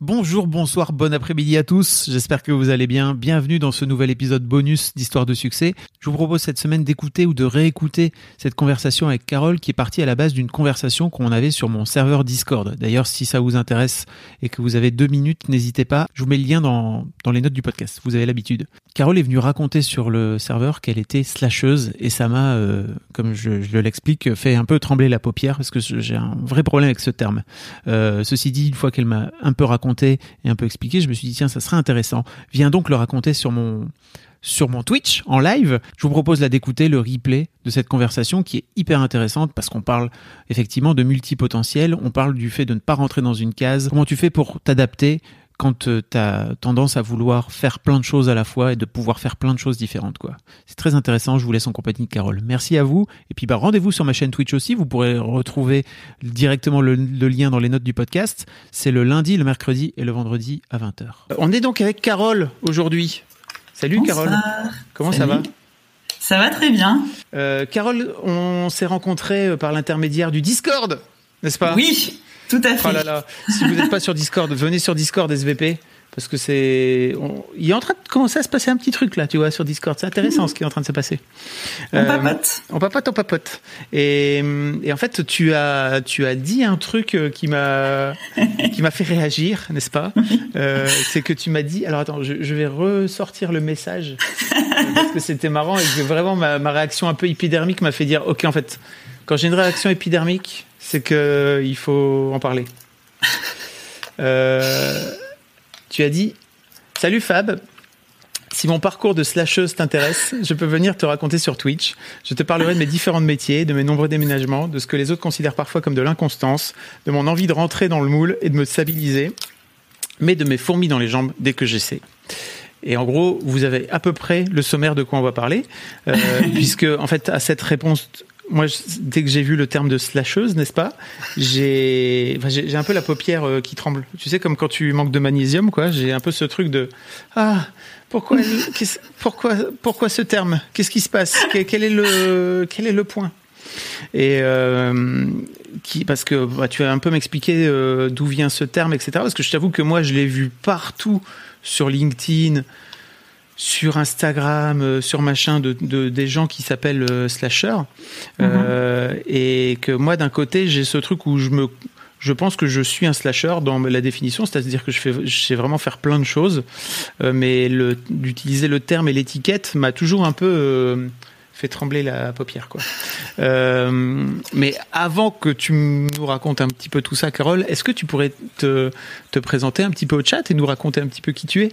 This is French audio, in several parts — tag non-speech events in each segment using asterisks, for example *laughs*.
Bonjour, bonsoir, bon après-midi à tous. J'espère que vous allez bien. Bienvenue dans ce nouvel épisode bonus d'Histoire de succès. Je vous propose cette semaine d'écouter ou de réécouter cette conversation avec Carole qui est partie à la base d'une conversation qu'on avait sur mon serveur Discord. D'ailleurs, si ça vous intéresse et que vous avez deux minutes, n'hésitez pas. Je vous mets le lien dans, dans les notes du podcast. Vous avez l'habitude. Carole est venue raconter sur le serveur qu'elle était slasheuse et ça m'a, euh, comme je, je l'explique, fait un peu trembler la paupière parce que j'ai un vrai problème avec ce terme. Euh, ceci dit, une fois qu'elle m'a un peu raconté et un peu expliqué, je me suis dit tiens, ça serait intéressant. Viens donc le raconter sur mon sur mon Twitch en live. Je vous propose là d'écouter le replay de cette conversation qui est hyper intéressante parce qu'on parle effectivement de multipotentiel, on parle du fait de ne pas rentrer dans une case, comment tu fais pour t'adapter quand tu as tendance à vouloir faire plein de choses à la fois et de pouvoir faire plein de choses différentes quoi. C'est très intéressant, je vous laisse en compagnie de Carole. Merci à vous et puis bah rendez-vous sur ma chaîne Twitch aussi, vous pourrez retrouver directement le, le lien dans les notes du podcast. C'est le lundi, le mercredi et le vendredi à 20h. On est donc avec Carole aujourd'hui. Salut Bonsoir. Carole. Comment ça va? Ça va très bien. Euh, Carole, on s'est rencontrés euh, par l'intermédiaire du Discord, n'est-ce pas? Oui, tout à fait. Oh là là, si vous n'êtes pas sur Discord, venez sur Discord SVP parce que c'est, on- il est en train de commencer à se passer un petit truc là, tu vois, sur Discord. C'est intéressant ce qui est en train de se passer. On Euh, papote. on papote, on papote. Et, et en fait, tu as, tu as dit un truc euh, qui m'a, qui m'a fait réagir, n'est-ce pas? Euh, C'est que tu m'as dit. Alors attends, je, je vais ressortir le message parce que c'était marrant et que vraiment ma, ma réaction un peu épidermique m'a fait dire, ok, en fait, quand j'ai une réaction épidermique, c'est que il faut en parler. Euh, tu as dit, salut Fab. Si mon parcours de slasheuse t'intéresse, je peux venir te raconter sur Twitch. Je te parlerai de mes différents métiers, de mes nombreux déménagements, de ce que les autres considèrent parfois comme de l'inconstance, de mon envie de rentrer dans le moule et de me stabiliser, mais de mes fourmis dans les jambes dès que j'essaie. Et en gros, vous avez à peu près le sommaire de quoi on va parler, euh, *laughs* puisque en fait, à cette réponse, moi, je- dès que j'ai vu le terme de slasheuse, n'est-ce pas, j'ai, enfin, j'ai j'ai un peu la paupière euh, qui tremble. Tu sais, comme quand tu manques de magnésium, quoi. J'ai un peu ce truc de ah, pourquoi, *laughs* pourquoi, pourquoi ce terme? Qu'est-ce qui se passe? Quel, quel est le, quel est le point? Et euh, qui parce que bah, tu vas un peu m'expliquer euh, d'où vient ce terme, etc. Parce que je t'avoue que moi, je l'ai vu partout sur LinkedIn, sur Instagram, euh, sur machin, de, de- des gens qui s'appellent euh, slasher, Euh, et que moi, d'un côté, j'ai ce truc où je me je pense que je suis un slasher dans la définition, c'est-à-dire que je, fais, je sais vraiment faire plein de choses, euh, mais le- d'utiliser le terme et l'étiquette m'a toujours un peu fait trembler la paupière. Quoi. Euh, mais avant que tu nous racontes un petit peu tout ça, Carole, est-ce que tu pourrais te, te présenter un petit peu au chat et nous raconter un petit peu qui tu es?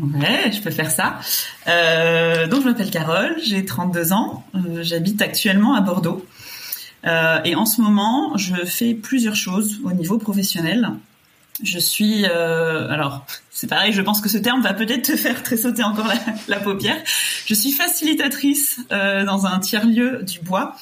Ouais, je peux faire ça. Euh, donc, je m'appelle Carole, j'ai 32 ans, euh, j'habite actuellement à Bordeaux. Euh, et en ce moment, je fais plusieurs choses au niveau professionnel. Je suis, alors, c'est pareil, je pense que ce terme va peut-être te faire tressauter encore la, paupière. Je suis facilitatrice dans un tiers-lieu du bois.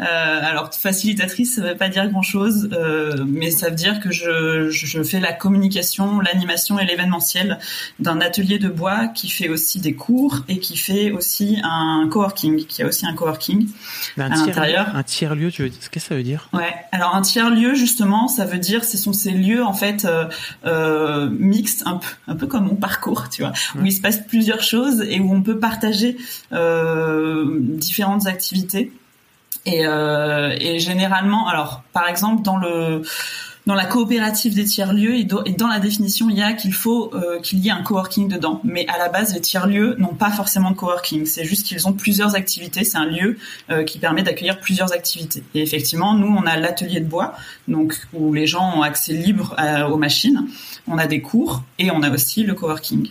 Euh, alors facilitatrice, ça veut pas dire grand-chose, euh, mais ça veut dire que je, je fais la communication, l'animation et l'événementiel d'un atelier de bois qui fait aussi des cours et qui fait aussi un coworking, qui a aussi un coworking. Un À tiers- l'intérieur. Un tiers-lieu, tu veux Qu'est-ce que ça veut dire? Ouais. Alors un tiers lieu justement, ça veut dire ce sont ces lieux en fait euh, euh, mixtes, un peu, un peu comme mon parcours, tu vois, où il se passe plusieurs choses et où on peut partager euh, différentes activités. Et, euh, et généralement, alors par exemple dans le dans la coopérative des tiers-lieux et, dans la définition, il y a qu'il faut euh, qu'il y ait un coworking dedans. Mais à la base, les tiers-lieux n'ont pas forcément de coworking. C'est juste qu'ils ont plusieurs activités. C'est un lieu euh, qui permet d'accueillir plusieurs activités. Et effectivement, nous, on a l'atelier de bois, donc où les gens ont accès libre à- aux machines. On a des cours et on a aussi le coworking.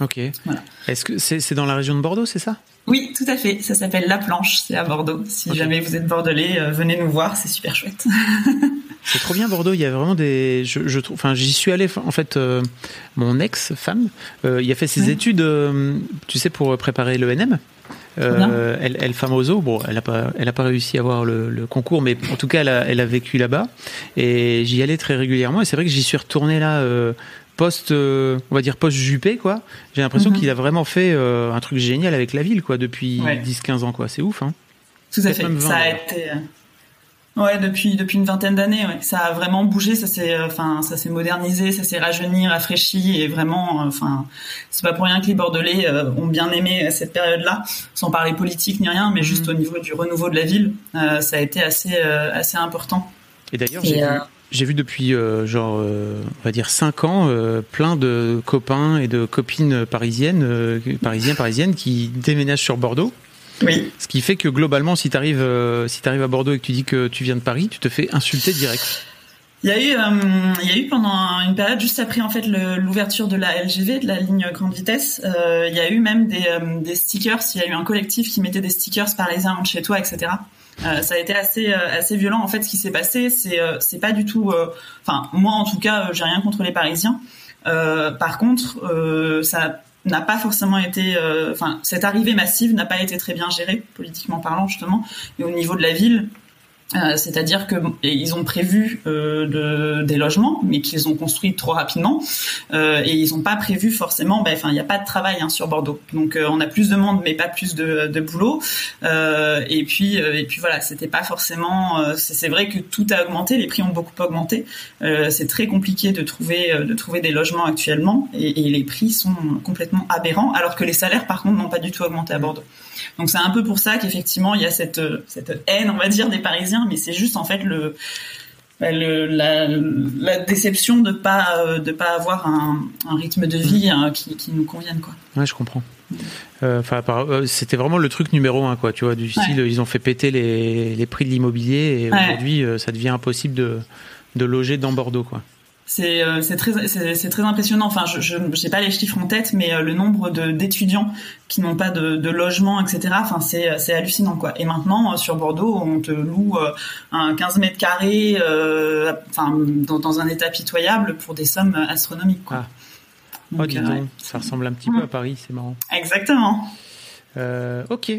Ok. Voilà. Est-ce que c'est c'est dans la région de Bordeaux, c'est ça? Oui, tout à fait. Ça s'appelle La Planche. C'est à Bordeaux. Si jamais vous êtes bordelais, euh, venez nous voir. C'est super chouette. *laughs* C'est trop bien Bordeaux. Il y a vraiment des. Je, je trouve. Enfin, j'y suis allé. En fait, euh, mon ex-femme, euh, il a fait ses études, tu sais, pour préparer l'ENM. Euh, elle, elle famoso, bon, elle a pas, elle a pas réussi à avoir le, le concours, mais en tout cas, elle a, elle a vécu là-bas et j'y allais très régulièrement. Et c'est vrai que j'y suis retourné là euh, post, euh, on va dire post Juppé, quoi. J'ai l'impression Mhm. qu'il a vraiment fait euh, un truc génial avec la ville, quoi, depuis Ouais. 10-15 ans, quoi. C'est ouf, hein. Tout à fait. même 20, ça a été. euh, Ouais, depuis depuis une vingtaine d'années, ouais. ça a vraiment bougé, ça s'est, euh, enfin, ça s'est modernisé, ça s'est rajeuni, rafraîchi, et vraiment, euh, enfin, c'est pas pour rien que les Bordelais euh, ont bien aimé cette période-là, sans parler politique ni rien, mais juste Mhm. au niveau du renouveau de la ville, euh, ça a été assez euh, assez important. Et d'ailleurs, j'ai euh, vu, j'ai vu depuis euh, genre, euh, on va dire 5 ans, euh, plein de copains et de copines parisiennes, parisiens, parisiennes qui déménagent sur Bordeaux. Oui. Ce qui fait que globalement, si tu arrives si à Bordeaux et que tu dis que tu viens de Paris, tu te fais insulter direct. Il y a eu, il y a eu pendant une période juste après en fait l'ouverture de la LGV, de la ligne grande vitesse, il y a eu même des, des stickers. Il y a eu un collectif qui mettait des stickers parisiens chez toi, etc. Euh, ça a été assez euh, assez violent. En fait, ce qui s'est passé, c'est euh, c'est pas du tout. Enfin, moi en tout cas, j'ai rien contre les Parisiens. Par contre, ça n'a pas forcément été. Enfin, cette arrivée massive n'a pas été très bien gérée politiquement parlant justement. Et au niveau de la ville, euh, c'est-à-dire que ils ont prévu euh, de, des logements, mais qu'ils ont construits trop rapidement, euh, et ils n'ont pas prévu forcément. ben, Enfin, il n'y a pas de travail hein, sur Bordeaux, donc euh, on a plus de monde, mais pas plus de, de boulot. Euh, et puis, et puis voilà, c'était pas forcément. c'est vrai que tout a augmenté, les prix ont beaucoup augmenté. C'est très compliqué de trouver de trouver des logements actuellement, et, et les prix sont complètement aberrants, alors que les salaires, par contre, n'ont pas du tout augmenté à Bordeaux. Donc c'est un peu pour ça qu'effectivement il y a cette euh, cette haine, on va dire, des Parisiens, mais c'est juste en fait le bah, le, la, la déception de pas euh, de pas avoir un, un rythme de vie hein, qui, qui nous convienne quoi. Ouais, je comprends. Euh, Enfin, euh, c'était vraiment le truc numéro un, quoi. Tu vois, du style, ils ont fait péter les, les prix de l'immobilier et Ouais. aujourd'hui, ça devient impossible de, de loger dans Bordeaux, quoi. C'est euh, c'est très c'est très impressionnant. Enfin, je j'ai pas les chiffres en tête, mais euh, le nombre d'étudiants qui n'ont pas de, de logement, etc. Enfin, c'est c'est hallucinant quoi. Et maintenant euh, sur Bordeaux, on te loue un 15 mètres carrés, euh, enfin dans, dans un état pitoyable pour des sommes astronomiques quoi. Oh, Donc, dis donc, ouais. ça ressemble un petit peu à Paris, c'est marrant. Exactement. Euh, ok.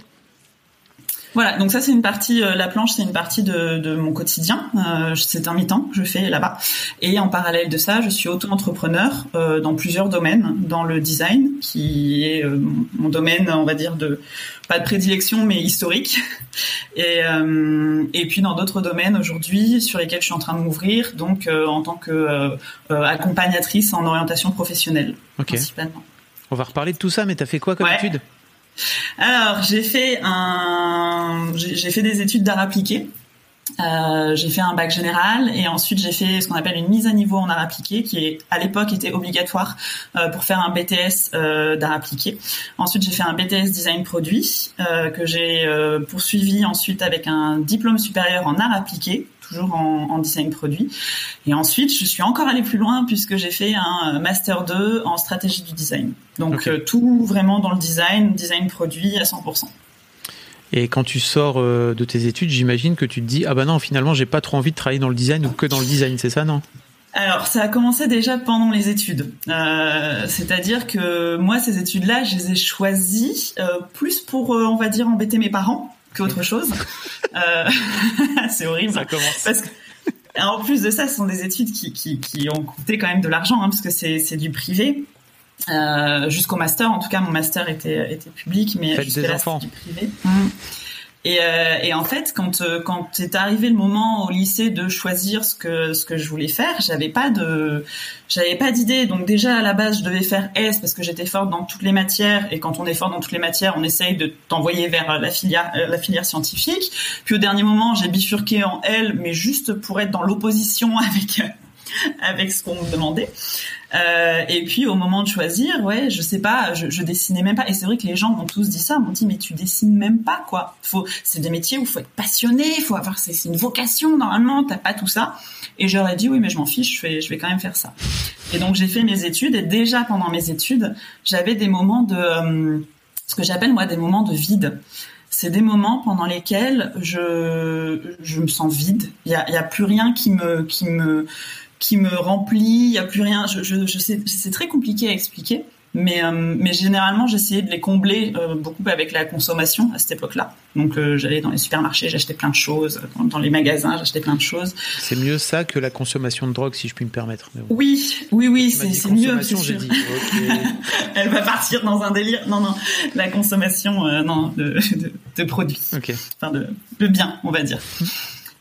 Voilà, donc ça c'est une partie, euh, la planche c'est une partie de, de mon quotidien, euh, c'est un mi-temps que je fais là-bas. Et en parallèle de ça, je suis auto-entrepreneur euh, dans plusieurs domaines, dans le design, qui est mon- domaine, on va dire, de pas de prédilection mais historique. *laughs* Et, et puis dans d'autres domaines aujourd'hui sur lesquels je suis en train de m'ouvrir, donc en tant que euh, euh, accompagnatrice en orientation professionnelle principalement. On va reparler de tout ça, mais t'as fait quoi comme Ouais. étude? Alors, j'ai fait des études d'art appliqué. Euh, j'ai fait un bac général et ensuite j'ai fait ce qu'on appelle une mise à niveau en art appliqué qui est à l'époque était obligatoire euh, pour faire un BTS euh, d'art appliqué. Ensuite j'ai fait un BTS design produit que j'ai poursuivi ensuite avec un diplôme supérieur en art appliqué toujours en, en design produit. Et ensuite je suis encore allée plus loin puisque j'ai fait un master 2 en stratégie du design. Donc euh, tout vraiment dans le design, design produit à 100%. Et quand tu sors euh, de tes études, j'imagine que tu te dis ah bah non, finalement, j'ai pas trop envie de travailler dans le design ou que dans le design, c'est ça, non? Alors, ça a commencé déjà pendant les études. Euh, C'est-à-dire que moi, ces études-là, je les ai choisies euh, plus pour, euh, on va dire, embêter mes parents qu'autre chose. *laughs* Euh, *laughs* c'est horrible. commence. Parce que, en plus de ça, ce sont des études qui, qui, qui ont coûté quand même de l'argent, hein, parce que c'est c'est du privé. Euh, jusqu'au master, en tout cas, mon master était, était public, mais Faites des là, enfants. c'était du privé. Mm. Et, euh, et en fait, quand euh, quand est arrivé le moment au lycée de choisir ce que ce que je voulais faire, j'avais pas de j'avais pas d'idée. Donc déjà à la base, je devais faire S parce que j'étais forte dans toutes les matières. Et quand on est fort dans toutes les matières, on essaye de t'envoyer vers euh, la filière euh, la filière scientifique. Puis au dernier moment, j'ai bifurqué en L, mais juste pour être dans l'opposition *laughs* avec avec ce qu'on me demandait. Euh, et puis au moment de choisir, ouais, je sais pas, je, dessinais même pas. Et c'est vrai que les gens m'ont tous dit ça, m'ont dit mais tu dessines même pas quoi. C'est des métiers où faut être passionné, faut avoir, c'est une vocation normalement. T'as pas tout ça. Et j'aurais dit oui mais je m'en fiche, je vais, quand même faire ça. Et donc j'ai fait mes études et déjà pendant mes études, j'avais des moments de, euh, ce que j'appelle moi des moments de vide. c'est des moments pendant lesquels je je me sens vide. Il y a, y a plus rien qui me qui me qui me remplit. Il y a plus rien. Je, je, je sais, c'est très compliqué à expliquer. Mais, euh, mais généralement, j'essayais de les combler euh, beaucoup avec la consommation à cette époque-là. Donc, euh, j'allais dans les supermarchés, j'achetais plein de choses. Dans, dans les magasins, j'achetais plein de choses. C'est mieux ça que la consommation de drogue, si je puis me permettre. Bon. Oui, oui, oui, c'est mieux. j'ai dit. Ok. *laughs* Elle va partir dans un délire. Non, non, la consommation, non, de, *laughs* de, de produits, enfin de, de biens, on va dire.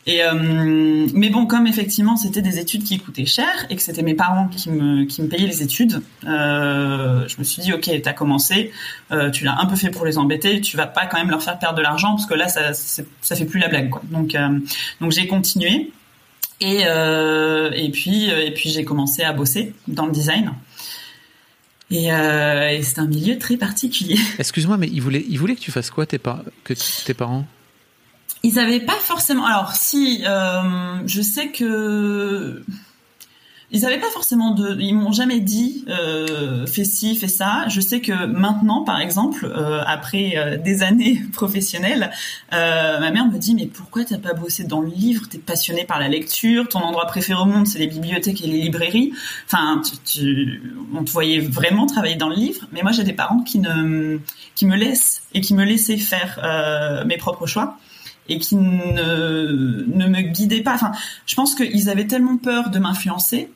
Euh, mais bon, comme effectivement c'était des études qui coûtaient cher et que c'était mes parents qui me payaient les études, euh, je me suis dit ok, t'as commencé, euh, tu l'as un peu fait pour les embêter, tu vas pas quand même leur faire perdre de l'argent parce que là ça ça fait plus la blague. Donc j'ai continué et puis j'ai commencé à bosser dans le design. Et, c'est un milieu très particulier. Excuse-moi, mais ils voulaient, que tu fasses quoi, tes parents? Ils avaient pas forcément. Alors si, euh, je sais que ils avaient pas forcément de. Ils m'ont jamais dit euh, fais ci, fais ça. Je sais que maintenant, par exemple, euh, après des *laughs* années professionnelles, ma mère me dit mais pourquoi t'as pas bossé dans le livre? T'es passionné par la lecture. Ton endroit préféré au monde, c'est les bibliothèques et les librairies. Enfin, on te voyait vraiment travailler dans le livre. Mais moi, j'ai des parents qui ne qui me laissent et qui me laissaient faire mes propres choix et qui ne, ne me guidaient pas. Enfin, je pense qu'ils avaient tellement peur de m'influencer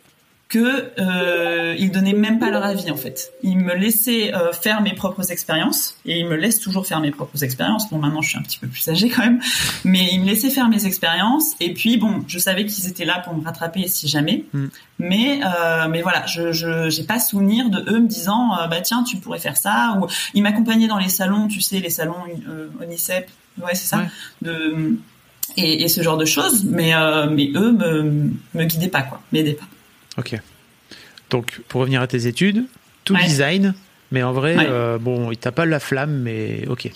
que euh, ils donnaient même pas leur avis en fait. Ils me laissaient euh, faire mes propres expériences et ils me laissent toujours faire mes propres expériences. Bon, maintenant je suis un petit peu plus âgée quand même, mais ils me laissaient faire mes expériences et puis bon, je savais qu'ils étaient là pour me rattraper si jamais. Mm. Mais euh, mais voilà, je je j'ai pas souvenir de eux me disant euh, bah tiens tu pourrais faire ça ou ils m'accompagnaient dans les salons, tu sais les salons Onicep, ouais c'est ça, Ouais. de et, et ce genre de choses. Mais euh, mais eux me me guidaient pas quoi, m'aidaient pas. Ok. Donc, pour revenir à tes études, tout Ouais. design, mais en vrai, Ouais. euh, bon, il t'a pas la flamme, mais ok.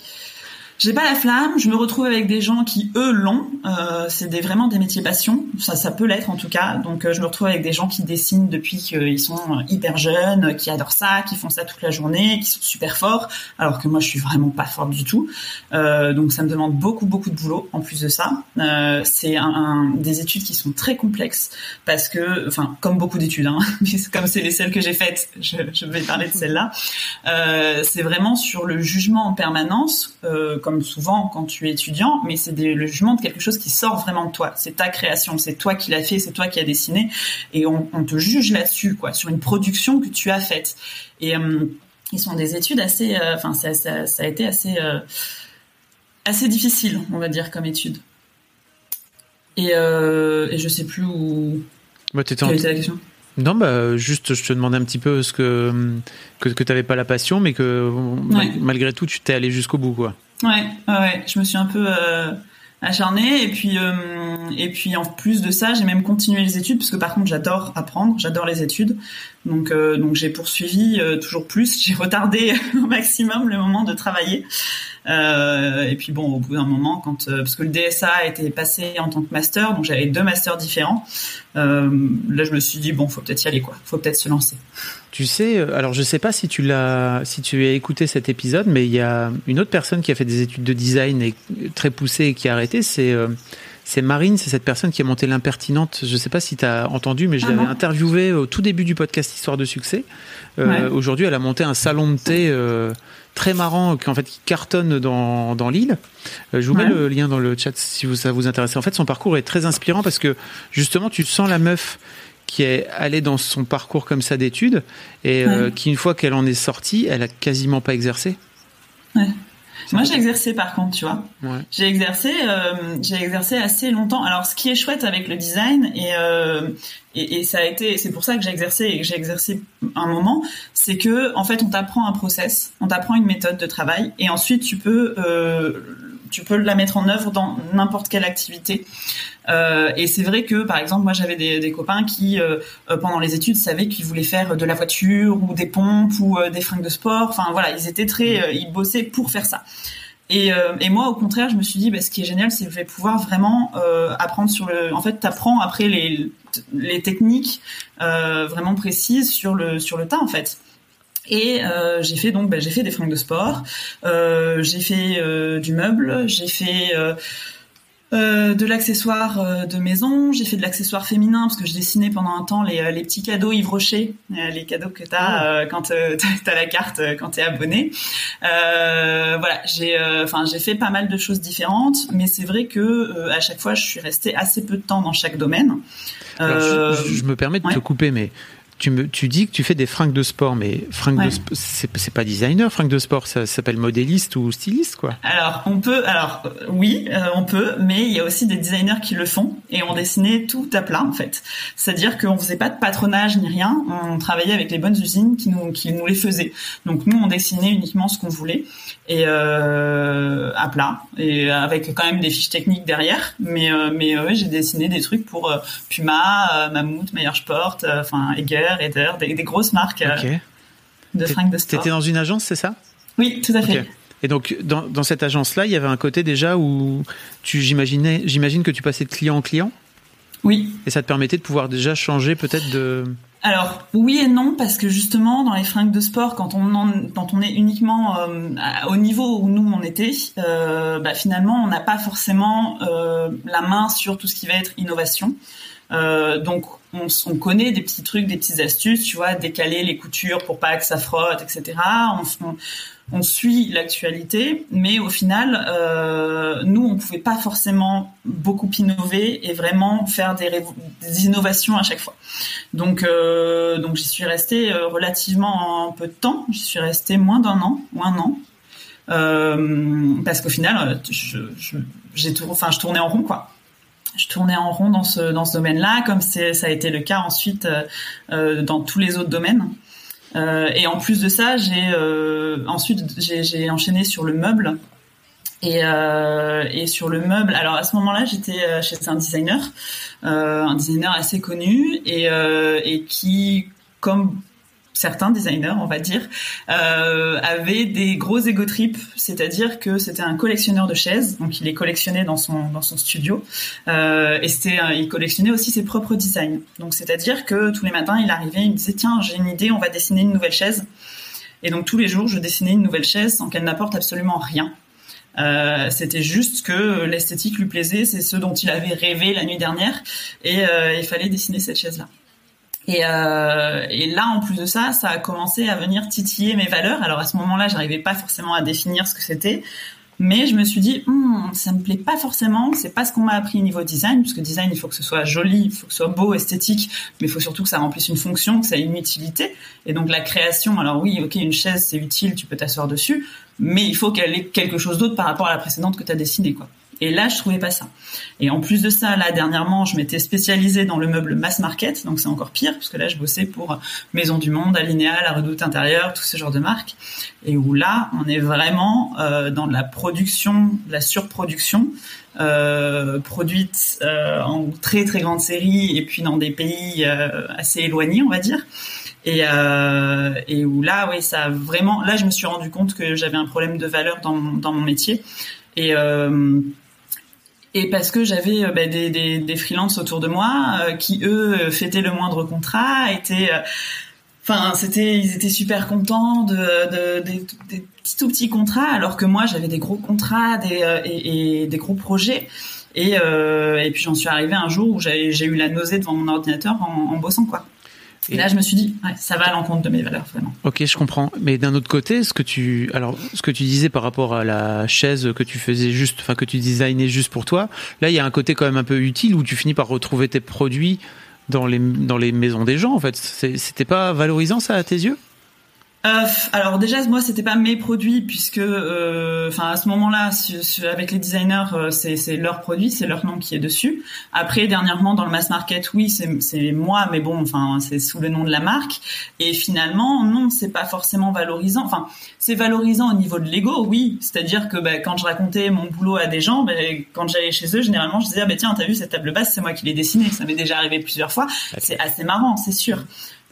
J'ai pas la flamme. Je me retrouve avec des gens qui eux l'ont. Euh, c'est des, vraiment des métiers passion. Ça, ça peut l'être en tout cas. Donc euh, je me retrouve avec des gens qui dessinent depuis qu'ils sont hyper jeunes, qui adorent ça, qui font ça toute la journée, qui sont super forts. Alors que moi je suis vraiment pas forte du tout. Euh, donc ça me demande beaucoup beaucoup de boulot. En plus de ça, c'est des études qui sont très complexes parce que, enfin comme beaucoup d'études, hein, *laughs* comme c'est les celles que j'ai faites, je, vais parler de celle-là. Euh, c'est vraiment sur le jugement en permanence, comme souvent quand tu es étudiant, mais c'est le jugement de quelque chose qui sort vraiment de toi. C'est ta création, c'est toi qui l'as fait, c'est toi qui as dessiné, et on, on te juge là-dessus, quoi, sur une production que tu as faite. Et euh, ils sont des études assez, euh, enfin ça, ça, ça a été assez, euh, assez difficile, on va dire, comme étude. Et, euh, et je sais plus où. Bah, t'étais en- la question? Non, bah, juste, je te demandais un petit peu ce que, que, que t'avais pas la passion, mais que Ouais. malgré tout, tu t'es allé jusqu'au bout, quoi. Ouais, ouais. Je me suis un peu euh, acharnée et puis euh, et puis en plus de ça, j'ai même continué les études parce que par contre, j'adore apprendre, j'adore les études. Donc euh, donc j'ai poursuivi euh, toujours plus. *laughs* J'ai retardé *laughs* au maximum le moment de travailler. Euh, et puis bon, au bout d'un moment, quand euh, parce que le DSA a été passé en tant que master, donc j'avais deux masters différents. Là, je me suis dit bon, faut peut-être y aller quoi, faut peut-être se lancer. Tu sais, euh, alors je sais pas si tu l'as, si tu as écouté cet épisode, mais il y a une autre personne qui a fait des études de design et très poussées et qui a arrêté, c'est euh, c'est Marine, c'est cette personne qui a monté l'impertinente. Je sais pas si tu as entendu, mais je Ah l'avais interviewée au tout début du podcast Histoire de succès. Euh, Ouais. Aujourd'hui, elle a monté un salon de thé euh, très marrant qui en fait qui cartonne dans dans l'île. Euh, je vous mets Ouais. le lien dans le chat si vous, ça vous intéresse. En fait, son parcours est très inspirant parce que justement, tu sens la meuf qui est allée dans son parcours comme ça d'études et euh, Ouais. qui, une fois qu'elle en est sortie, elle a quasiment pas exercé. Ouais. Moi, j'ai exercé par contre, tu vois. Ouais. J'ai exercé, euh, j'ai exercé assez longtemps. Alors, ce qui est chouette avec le design et euh, et, et ça a été, c'est pour ça que j'ai exercé et que j'ai exercé un moment, c'est que en fait, on t'apprend un process, on t'apprend une méthode de travail et ensuite tu peux euh, tu peux la mettre en œuvre dans n'importe quelle activité. Euh, et c'est vrai que, par exemple, moi j'avais des, copains qui, euh, euh, pendant les études, savaient qu'ils voulaient faire de la voiture ou des pompes ou des fringues de sport. Enfin voilà, ils étaient très, ils bossaient pour faire ça. Et, moi, au contraire, je me suis dit, bah, ce qui est génial, c'est que je vais pouvoir vraiment apprendre sur le. En fait, t'apprends après les les techniques vraiment précises sur le sur le tas, en fait. Et euh, j'ai fait donc, bah, j'ai fait des fringues de sport, euh, j'ai fait euh, du meuble, j'ai fait euh, euh, de l'accessoire euh, de maison, j'ai fait de l'accessoire féminin parce que je dessinais pendant un temps les, les petits cadeaux Yves Rocher, les cadeaux que t'as Oh. quand t'as la carte quand t'es abonné. voilà, j'ai enfin j'ai fait pas mal de choses différentes, mais c'est vrai que à chaque fois je suis restée assez peu de temps dans chaque domaine. Alors, je, je, me permets de ouais. te couper, mais tu, me, tu dis que tu fais des fringues de sport, mais fringues Ouais. de sport, c'est pas designer, fringues de sport, ça, s'appelle modéliste ou styliste, quoi. Alors, on peut, alors euh, oui, euh, on peut, mais il y a aussi des designers qui le font et on dessinait tout à plat en fait. C'est-à-dire qu'on faisait pas de patronage ni rien, on travaillait avec les bonnes usines qui nous qui nous les faisaient. Donc nous, on dessinait uniquement ce qu'on voulait et euh, à plat et avec quand même des fiches techniques derrière. Mais euh, mais ouais, j'ai dessiné des trucs pour Puma, Mammouth, Meyer Sport, euh, Eder, des, des grosses marques euh, de fringues de sport. T'étais dans une agence, c'est ça? Oui, tout à fait. Et donc, dans, dans cette agence-là, il y avait un côté déjà où tu, j'imaginais, j'imagine que tu passais de client en client, Oui, et ça te permettait de pouvoir déjà changer peut-être de. Alors oui et non parce que justement dans les fringues de sport quand on en, quand on est uniquement euh, au niveau où nous on était euh, bah, finalement on n'a pas forcément euh, la main sur tout ce qui va être innovation donc on, connaît des petits trucs des petites astuces tu vois décaler les coutures pour pas que ça frotte etc on, suit l'actualité, mais au final, euh, nous, on pouvait pas forcément beaucoup innover et vraiment faire des, innovations à chaque fois. Donc, euh, donc j'y suis restée euh, relativement peu de temps. J'y suis restée moins d'un an ou un an. Parce qu'au final, je, j'ai tour- enfin, je tournais en rond, quoi. Je tournais en rond dans ce, dans ce domaine-là, comme ça a été le cas ensuite euh, euh, dans tous les autres domaines. Euh, et en plus de ça, j'ai euh, ensuite j'ai, enchaîné sur le meuble. Et, euh, et sur le meuble, alors à ce moment-là, j'étais euh, chez un designer, un designer assez connu et, et qui, comme certains designers, on va dire, euh, avait des gros ego trips, c'est-à-dire que c'était un collectionneur de chaises, donc il les collectionnait dans son dans son studio, euh, et c'était il collectionnait aussi ses propres designs. Donc c'est-à-dire que tous les matins, il arrivait, il me disait tiens j'ai une idée, on va dessiner une nouvelle chaise, et donc tous les jours je dessinais une nouvelle chaise sans qu'elle n'apporte absolument rien. Euh, c'était juste que l'esthétique lui plaisait, c'est ce dont il avait rêvé la nuit dernière, et il fallait dessiner cette chaise-là. Et, euh, et là, en plus de ça, ça a commencé à venir titiller mes valeurs. Alors à ce moment-là, j'arrivais pas forcément à définir ce que c'était, mais je me suis dit, Hum, ça me plaît pas forcément. C'est pas ce qu'on m'a appris niveau design, parce que design, il faut que ce soit joli, il faut que ce soit beau, esthétique, mais il faut surtout que ça remplisse une fonction, que ça ait une utilité. Et donc la création, alors oui, ok, une chaise c'est utile, tu peux t'asseoir dessus, mais il faut qu'elle ait quelque chose d'autre par rapport à la précédente que tu as dessinée, quoi. Et là, je trouvais pas ça. Et en plus de ça, là, dernièrement, je m'étais spécialisée dans le meuble mass market, donc c'est encore pire, parce que là, je bossais pour Maison du Monde, Alinea, La Redoute Intérieure, tout ce genre de marques, et où là, on est vraiment euh, dans de la production, de la surproduction, euh, produite euh, en très très grande série, et puis dans des pays assez éloignés, on va dire. Et, et où là, oui, ça a vraiment. Là, je me suis rendu compte que j'avais un problème de valeur dans mon, dans mon métier. Et, et parce que j'avais euh, bah, des, des, des freelances autour de moi euh, qui, eux, fêtaient le moindre contrat, étaient. euh, Enfin, c'était, ils étaient super contents de, de, des- petits tout petits contrats, alors que moi j'avais des gros contrats, des, euh, et, et des gros projets. Et, euh, et puis j'en suis arrivée un jour où j'ai j'ai eu la nausée devant mon ordinateur en, en bossant quoi. Et, là je me suis dit, ça va à l'encontre de mes valeurs vraiment. Ok, je comprends. Mais d'un autre côté, ce que tu, alors, ce que tu disais par rapport à la chaise que tu faisais juste, enfin, que tu designais juste pour toi, là, il y a un côté quand même un peu utile où tu finis par retrouver tes produits dans les, dans les maisons des gens, en fait. C'était pas valorisant, ça, à tes yeux? Euh, alors déjà moi c'était pas mes produits puisque euh, enfin à ce moment-là avec les designers euh, c'est c'est leur produit c'est leur nom qui est dessus. Après dernièrement dans le mass market oui c'est c'est moi mais bon enfin c'est sous le nom de la marque. Et finalement non c'est pas forcément valorisant. Enfin c'est valorisant au niveau de l'ego oui. C'est-à-dire que bah, quand je racontais mon boulot à des gens bah, quand j'allais chez eux généralement je disais ah bah tiens t'as vu cette table basse c'est moi qui l'ai dessinée. Ça m'est déjà arrivé plusieurs fois. C'est assez marrant c'est sûr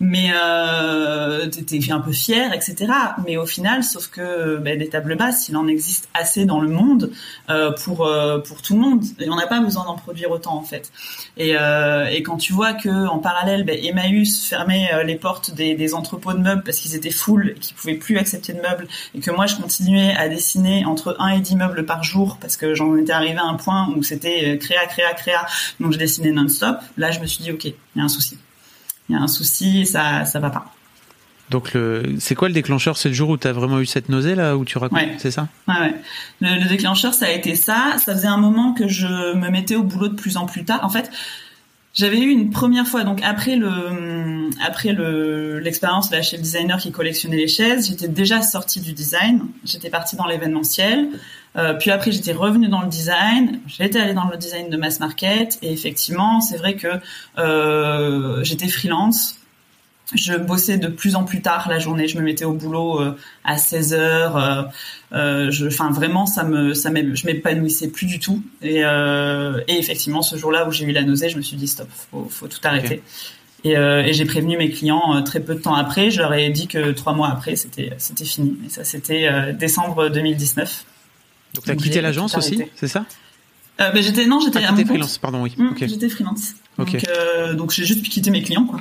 mais euh, un peu fier, etc. Mais au final, sauf que ben, des tables basses, il en existe assez dans le monde euh, pour euh, pour tout le monde. Et on n'a pas besoin d'en produire autant en fait. Et, euh, et quand tu vois que en parallèle, ben, Emmaüs fermait euh, les portes des, des entrepôts de meubles parce qu'ils étaient full et qu'ils pouvaient plus accepter de meubles, et que moi je continuais à dessiner entre 1 et 10 meubles par jour parce que j'en étais arrivé à un point où c'était créa, créa, créa, donc je dessinais non-stop. Là, je me suis dit ok, il y a un souci il y a un souci et ça ça va pas. Donc le c'est quoi le déclencheur C'est le jour où tu as vraiment eu cette nausée là où tu racontes ouais. c'est ça Ouais ouais. Le, le, déclencheur ça a été ça, ça faisait un moment que je me mettais au boulot de plus en plus tard. En fait, j'avais eu une première fois donc après le après le l'expérience là chez le designer qui collectionnait les chaises, j'étais déjà sortie du design, j'étais partie dans l'événementiel. Euh, puis après, j'étais revenue dans le design. J'étais allée dans le design de mass market. Et effectivement, c'est vrai que euh, j'étais freelance. Je bossais de plus en plus tard la journée. Je me mettais au boulot euh, à 16 heures. Euh, euh, je, enfin, vraiment, ça me, ça je m'épanouissais plus du tout. Et, euh, et effectivement, ce jour-là où j'ai eu la nausée, je me suis dit stop, faut, faut tout arrêter. Okay. Et, et j'ai prévenu mes clients très peu de temps après. Je leur ai dit que trois mois après, c'était c'était fini. Et ça, c'était décembre 2019. Donc tu as quitté l'agence aussi, c'est ça? Euh, ben, j'étais non, j'étais ah, freelance, pardon, oui. Mmh, okay. J'étais freelance. Okay. Donc, euh, donc j'ai juste quitté mes clients, quoi.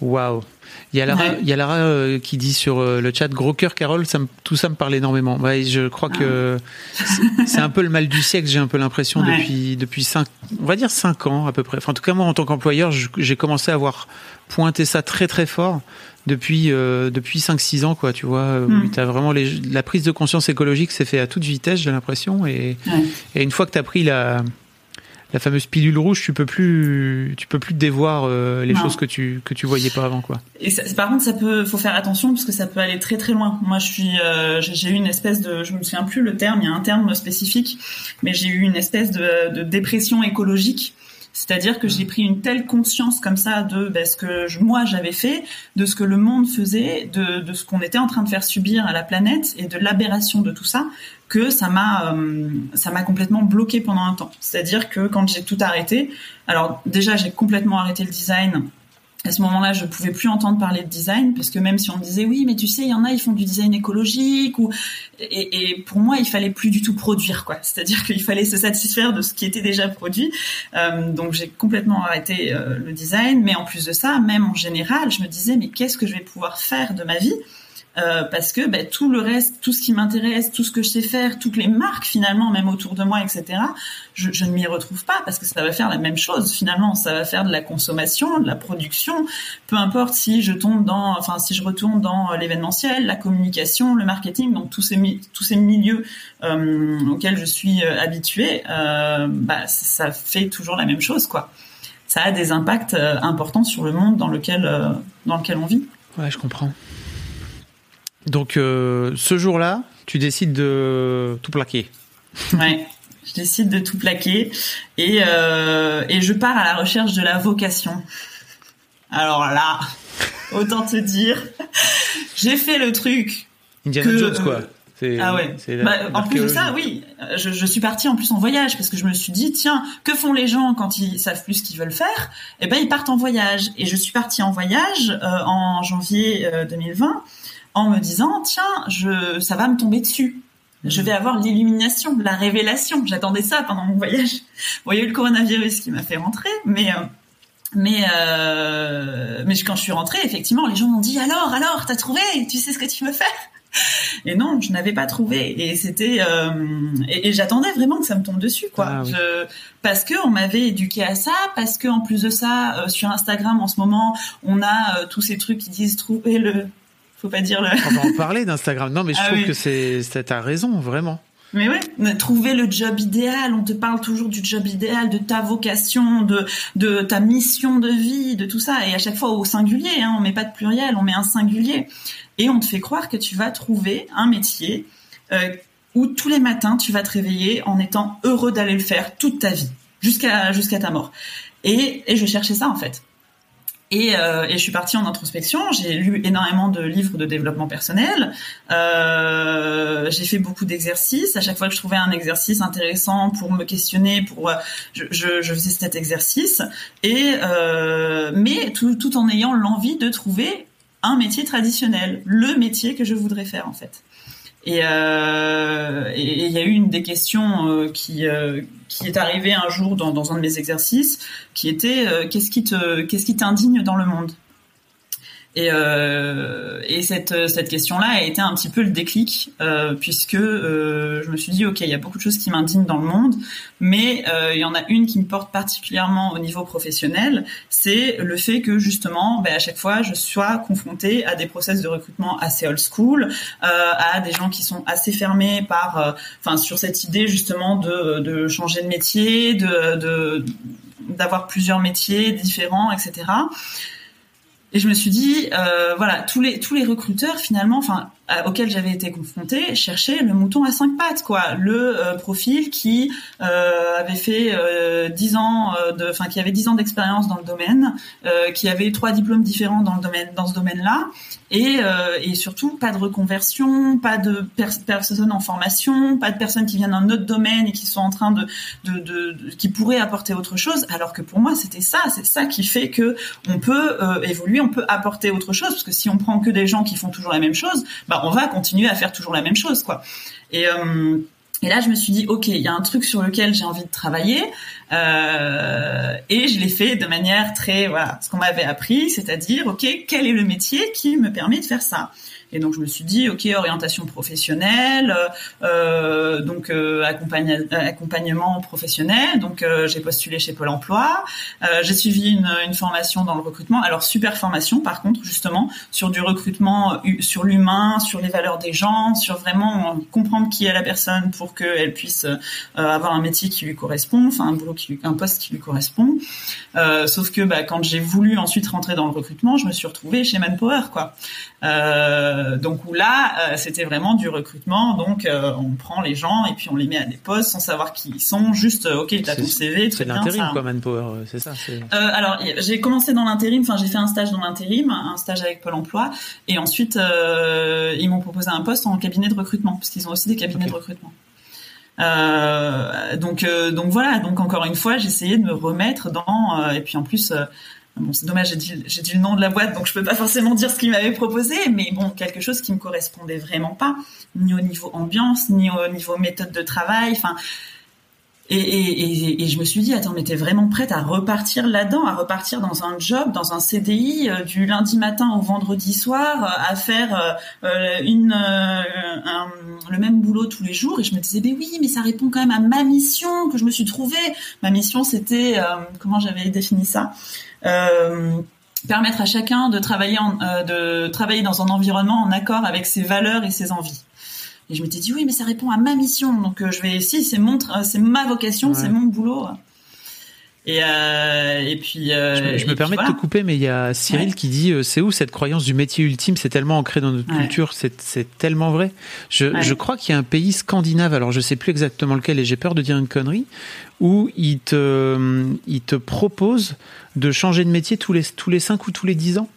Waouh. Il y a Lara, Ouais. il y a Lara euh, qui dit sur euh, le chat gros cœur Carole, ça me- tout ça me parle énormément. Ouais, je crois que c'est- c'est un peu le mal du siècle, j'ai un peu l'impression Ouais. depuis depuis cinq, on va dire cinq ans à peu près. Enfin, en tout cas moi en tant qu'employeur, j'ai commencé à avoir pointé ça très très fort depuis euh, depuis 5 6 ans quoi, tu vois, euh, Mm. t'as vraiment les, la prise de conscience écologique s'est fait à toute vitesse, j'ai l'impression et et une fois que tu as pris la, la fameuse pilule rouge, tu peux plus, tu peux plus dévoir euh, les Non. choses que tu que tu voyais pas avant, quoi. Et ça- par contre, ça peut, faut faire attention parce que ça peut aller très très loin. Moi, je suis, euh, j'ai j'ai eu une espèce de, je me souviens plus le terme, il y a un terme spécifique, mais j'ai eu une espèce de, de dépression écologique. C'est-à-dire que j'ai pris une telle conscience comme ça de ben, ce que moi j'avais fait, de ce que le monde faisait, de, de ce qu'on était en train de faire subir à la planète et de l'aberration de tout ça, que ça m'a euh, ça m'a complètement bloqué pendant un temps. C'est-à-dire que quand j'ai tout arrêté, alors déjà j'ai complètement arrêté le design à ce moment-là, je pouvais plus entendre parler de design parce que même si on me disait oui, mais tu sais, il y en a, ils font du design écologique ou et, et pour moi, il fallait plus du tout produire quoi. C'est-à-dire qu'il fallait se satisfaire de ce qui était déjà produit. Euh, donc j'ai complètement arrêté euh, le design, mais en plus de ça, même en général, je me disais mais qu'est-ce que je vais pouvoir faire de ma vie? Euh, parce que ben, tout le reste, tout ce qui m'intéresse, tout ce que je sais faire, toutes les marques finalement, même autour de moi, etc. Je, je ne m'y retrouve pas parce que ça va faire la même chose finalement. Ça va faire de la consommation, de la production. Peu importe si je tombe dans, enfin si je retourne dans l'événementiel, la communication, le marketing, donc tous ces tous ces milieux euh, auxquels je suis euh, habituée, euh, bah, ça fait toujours la même chose quoi. Ça a des impacts euh, importants sur le monde dans lequel euh, dans lequel on vit. Ouais, je comprends. Donc euh, ce jour-là, tu décides de tout plaquer. Ouais. Je décide de tout plaquer et, euh, et je pars à la recherche de la vocation. Alors là, *laughs* autant te dire, j'ai fait le truc. Indiana Que, Jones, quoi. euh, Ah ouais. la- Bah, en plus de ça, oui, je, je suis partie en plus en voyage parce que je me suis dit, tiens, que font les gens quand ils savent plus ce qu'ils veulent faire? Eh ben, ils partent en voyage. Et je suis partie en voyage euh, en janvier euh, 2020 en me disant, tiens, je, ça va me tomber dessus. Je vais avoir l'illumination, la révélation. J'attendais ça pendant mon voyage. Bon, il y a eu le coronavirus qui m'a fait rentrer, mais euh, mais euh, mais quand je suis rentrée, effectivement, les gens m'ont dit alors, alors, t'as trouvé? Tu sais ce que tu veux faire? Et non, je n'avais pas trouvé. Et c'était euh, et, et j'attendais vraiment que ça me tombe dessus, quoi. Ah oui. Je- parce que on m'avait éduqué à ça, parce que en plus de ça, euh, sur Instagram en ce moment, on a euh, tous ces trucs qui disent trouver le, faut pas dire le. On va en parler d'Instagram. Non, mais je Ah trouve oui. que c'est, c'est- t'as raison, vraiment. Mais ouais, trouver le job idéal. On te parle toujours du job idéal, de ta vocation, de de ta mission de vie, de tout ça. Et à chaque fois au singulier, hein, on met pas de pluriel, on met un singulier. Et on te fait croire que tu vas trouver un métier euh, où tous les matins tu vas te réveiller en étant heureux d'aller le faire toute ta vie, jusqu'à jusqu'à ta mort. Et et je cherchais ça en fait. Et, euh, et, je suis partie en introspection. J'ai lu énormément de livres de développement personnel. Euh, j'ai fait beaucoup d'exercices. À chaque fois que je trouvais un exercice intéressant pour me questionner, pour euh, je, je, je faisais cet exercice. Et euh, mais tout, tout en ayant l'envie de trouver un métier traditionnel, le métier que je voudrais faire en fait. Et euh, il y a eu une des questions euh, qui qui est arrivée un jour dans, dans un de mes exercices, qui était euh, qu'est-ce qui te qu'est-ce qui t'indigne dans le monde? Et, euh, et cette, cette question-là a été un petit peu le déclic, euh, puisque euh, je me suis dit, OK, il y a beaucoup de choses qui m'indignent dans le monde, mais euh, il y en a une qui me porte particulièrement au niveau professionnel, c'est le fait que justement, ben, à chaque fois, je sois confrontée à des process de recrutement assez old school, euh, à des gens qui sont assez fermés par, euh, enfin, sur cette idée justement de, de changer de métier, de d'avoir plusieurs métiers différents, etc. Et je me suis dit, euh, voilà, tous les tous les recruteurs finalement, enfin auquel j'avais été confrontée cherchait le mouton à cinq pattes, quoi. Le euh, profil qui euh, avait fait euh, dix ans de, enfin qui avait dix ans d'expérience dans le domaine, qui avait trois diplômes différents dans le domaine, dans ce domaine-là, et, et surtout pas de reconversion, pas de personnes en formation, pas de personnes qui viennent d'un autre domaine et qui sont en train de, de, de, qui pourraient apporter autre chose. Alors que pour moi, c'était ça, c'est ça qui fait que on peut évoluer, on peut apporter autre chose, parce que si on prend que des gens qui font toujours la même chose, bah on va continuer à faire toujours la même chose, quoi. Et euh, et là, je me suis dit, ok, il y a un truc sur lequel j'ai envie de travailler, euh, et je l'ai fait de manière très, voilà, ce qu'on m'avait appris, c'est-à-dire, ok, quel est le métier qui me permet de faire ça? Et donc je me suis dit, ok, orientation professionnelle, euh, donc euh, accompagnement professionnel. Donc euh, j'ai postulé chez Pôle Emploi. Euh, j'ai suivi une, une, formation dans le recrutement. Alors super formation, par contre, justement sur du recrutement, sur l'humain, sur les valeurs des gens, sur vraiment comprendre qui est la personne pour qu'elle puisse avoir un métier qui lui correspond, enfin un boulot qui un poste qui lui correspond. sauf que bah, quand j'ai voulu ensuite rentrer dans le recrutement, je me suis retrouvée chez Manpower, quoi. Euh, donc où là, euh, c'était vraiment du recrutement. Donc euh, on prend les gens et puis on les met à des postes sans savoir qui ils sont. Juste, ok, t'as ton CV, C'est l'intérim, quoi, Manpower, c'est ça. alors j'ai commencé dans l'intérim. Enfin, j'ai fait un stage dans l'intérim, un stage avec Pôle Emploi, et ensuite ils m'ont proposé un poste en cabinet de recrutement parce qu'ils ont aussi des cabinets de recrutement. Euh, donc donc voilà donc encore une fois j'essayais de me remettre dans et puis en plus Bon, c'est dommage, j'ai dit, le nom de la boîte, donc je peux pas forcément dire ce qu'ils m'avaient proposé, mais bon, quelque chose qui me correspondait vraiment pas, ni au niveau ambiance, ni au niveau méthode de travail. Enfin, et, je me suis dit, attends, mais t'es vraiment prête à repartir là-dedans, à repartir dans un job, dans un CDI, euh, du lundi matin au vendredi soir, euh, à faire euh, une le même boulot tous les jours. Et je me disais, mais oui, mais ça répond quand même à ma mission que je me suis trouvée. Ma mission, c'était comment j'avais défini ça? Permettre à chacun de travailler en, de travailler dans un environnement en accord avec ses valeurs et ses envies. Et je m'étais dit oui, mais ça répond à ma mission, donc euh, je vais si c'est mon c'est ma vocation, c'est mon boulot. Et, euh, et puis. Euh, je, me permets de te couper, mais il y a Cyril qui dit c'est où cette croyance du métier ultime? C'est tellement ancré dans notre culture, c'est tellement vrai. Je, je crois qu'il y a un pays scandinave, alors je sais plus exactement lequel, et j'ai peur de dire une connerie, où il te, il te propose de changer de métier tous les tous les cinq ou tous les dix ans.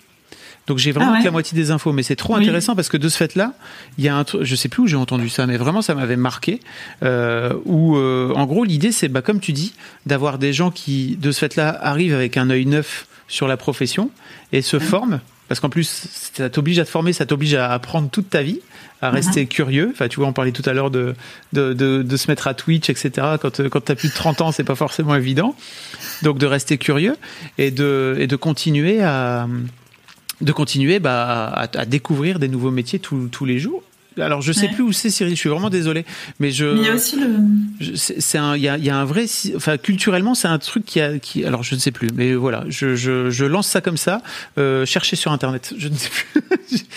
Donc j'ai vraiment ah que la moitié des infos, mais c'est trop intéressant parce que de ce fait-là, il y a un truc, je sais plus où j'ai entendu ça, mais vraiment ça m'avait marqué. Euh, où euh, en gros l'idée c'est, bah, comme tu dis, d'avoir des gens qui de ce fait-là arrivent avec un œil neuf sur la profession et se forment. Parce qu'en plus, ça t'oblige à te former, ça t'oblige à apprendre toute ta vie, à rester curieux. Enfin, tu vois, on parlait tout à l'heure de de, de, de, se mettre à Twitch, etc. Quand, quand tu as plus de 30 ans, c'est pas forcément évident. Donc, de rester curieux et de, et de continuer à, de continuer bah, à, découvrir des nouveaux métiers tous les jours alors je sais plus où c'est Cyril, je suis vraiment désolé, mais je. Mais il y a aussi le. C'est il y a, il y a un vrai, enfin culturellement c'est un truc qui a, qui, alors je ne sais plus, mais voilà, je, je, je lance ça comme ça, euh, chercher sur internet, je ne sais plus.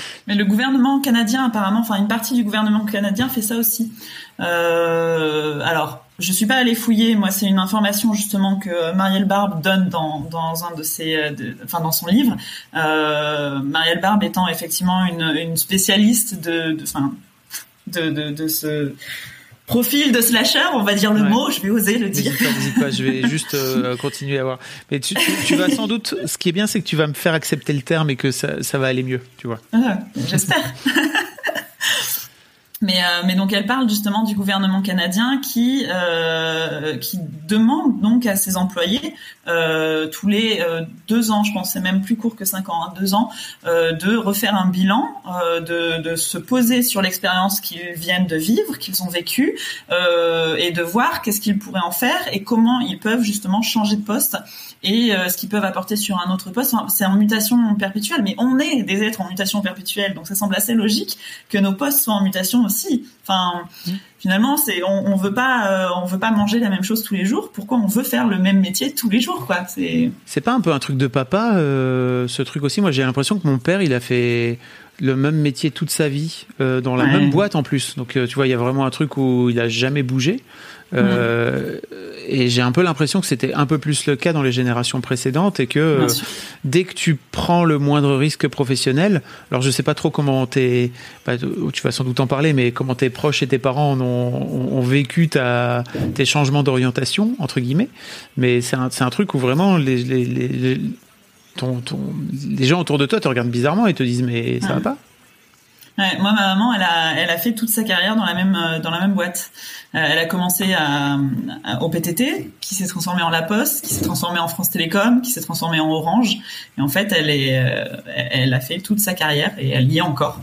*laughs* mais le gouvernement canadien apparemment, enfin une partie du gouvernement canadien fait ça aussi. Euh, alors je suis pas allée fouiller. Moi, c'est une information justement que Marielle Barbe donne dans, dans un de ses, euh, enfin dans son livre. Euh, Marielle Barbe étant effectivement une, une spécialiste de, enfin, de, de, de, ce profil de slasher, on va dire le mot. Je vais oser le dire. Pas, pas, je vais *laughs* juste euh, continuer à voir. Mais tu, tu, tu, vas sans doute. Ce qui est bien, c'est que tu vas me faire accepter le terme et que ça, ça va aller mieux. Tu vois. Ah, J'espère. *laughs* Mais, euh, mais donc elle parle justement du gouvernement canadien qui euh, qui demande donc à ses employés euh, tous les euh, deux ans, je pense c'est même plus court que cinq ans, hein, deux ans, euh, de refaire un bilan, de, de se poser sur l'expérience qu'ils viennent de vivre, qu'ils ont vécue, et de voir qu'est-ce qu'ils pourraient en faire et comment ils peuvent justement changer de poste et ce qu'ils peuvent apporter sur un autre poste. c'est en mutation perpétuelle, mais on est des êtres en mutation perpétuelle, donc ça semble assez logique que nos postes soient en mutation aussi. Enfin, mmh. finalement, c'est on, on veut pas euh, on veut pas manger la même chose tous les jours. Pourquoi on veut faire le même métier tous les jours, quoi? C'est c'est pas un peu un truc de papa, euh, ce truc aussi? Moi, j'ai l'impression que mon père, il a fait le même métier toute sa vie euh, dans la ouais. même boîte en plus. Donc, tu vois, il y a vraiment un truc où il a jamais bougé. Euh, et j'ai un peu l'impression que c'était un peu plus le cas dans les générations précédentes et que euh, dès que tu prends le moindre risque professionnel, alors je sais pas trop comment t'es, bah, tu vas sans doute en parler, mais comment tes proches et tes parents ont, ont, ont vécu ta, tes changements d'orientation entre guillemets, mais c'est un, un, truc où vraiment les, les, les, ton, ton, les gens autour de toi te regardent bizarrement et te disent mais ça va pas. Ouais, moi, ma maman, elle a, elle a fait toute sa carrière dans la même, dans la même boîte. Euh, elle a commencé à, au PTT, qui s'est transformé en La Poste, qui s'est transformé en France Télécom, qui s'est transformé en Orange. Et en fait, elle est, euh, elle a fait toute sa carrière et elle y est encore.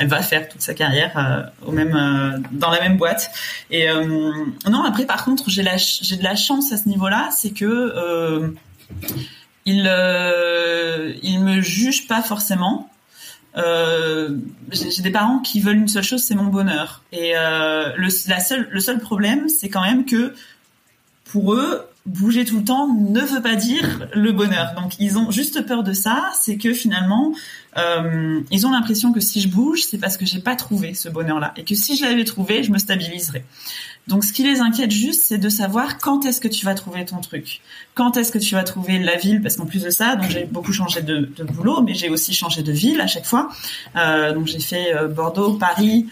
Elle va faire toute sa carrière euh, au même, euh, dans la même boîte. Et euh, non, après, par contre, j'ai la, j'ai de la chance à ce niveau-là, c'est que il, il me juge pas forcément. Euh, j'ai des parents qui veulent une seule chose, c'est mon bonheur. Et euh, le, seul problème, c'est quand même que pour eux, bouger tout le temps ne veut pas dire le bonheur. Donc ils ont juste peur de ça, c'est que finalement euh, ils ont l'impression que si je bouge, c'est parce que j'ai pas trouvé ce bonheur-là et que si je l'avais trouvé, je me stabiliserais. Donc ce qui les inquiète juste, c'est de savoir quand est-ce que tu vas trouver ton truc, quand est-ce que tu vas trouver la ville, parce qu'en plus de ça, donc j'ai beaucoup changé de, boulot, mais j'ai aussi changé de ville à chaque fois. Euh, donc j'ai fait euh, Bordeaux, Paris,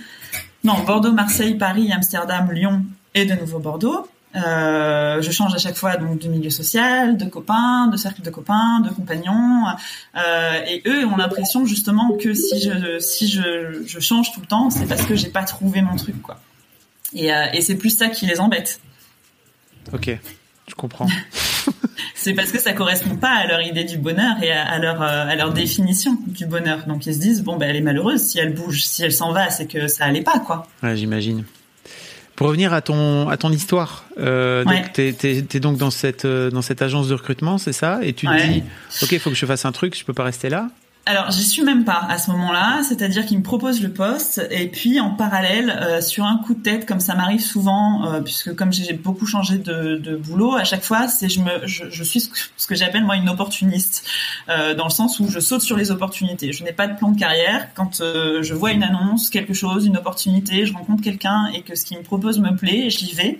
non Bordeaux, Marseille, Paris, Amsterdam, Lyon et de nouveau Bordeaux. Euh, je change à chaque fois donc de milieu social, de copains, de cercle de copains, de compagnons. Euh, et eux ont l'impression justement que si je si je, je change tout le temps, c'est parce que j'ai pas trouvé mon truc quoi. Et, euh, et c'est plus ça qui les embête. Ok, je comprends. *laughs* c'est parce que ça correspond pas à leur idée du bonheur et à, leur à leur définition du bonheur. Donc ils se disent bon ben elle est malheureuse si elle bouge, si elle s'en va, c'est que ça allait pas quoi. Ouais, j'imagine. Pour revenir à ton à ton histoire, euh, ouais. t'es, t'es donc dans cette dans cette agence de recrutement, c'est ça? Et tu te ouais. dis, ok, il faut que je fasse un truc, je peux pas rester là. Alors, j'y suis même pas à ce moment-là, c'est-à-dire qu'il me propose le poste et puis en parallèle, euh, sur un coup de tête, comme ça m'arrive souvent, euh, puisque comme j'ai beaucoup changé de, de, boulot, à chaque fois, c'est je me, je, suis ce que, j'appelle moi une opportuniste, euh, dans le sens où je saute sur les opportunités. Je n'ai pas de plan de carrière. Quand euh, je vois une annonce, quelque chose, une opportunité, je rencontre quelqu'un et que ce qui me propose me plaît, j'y vais.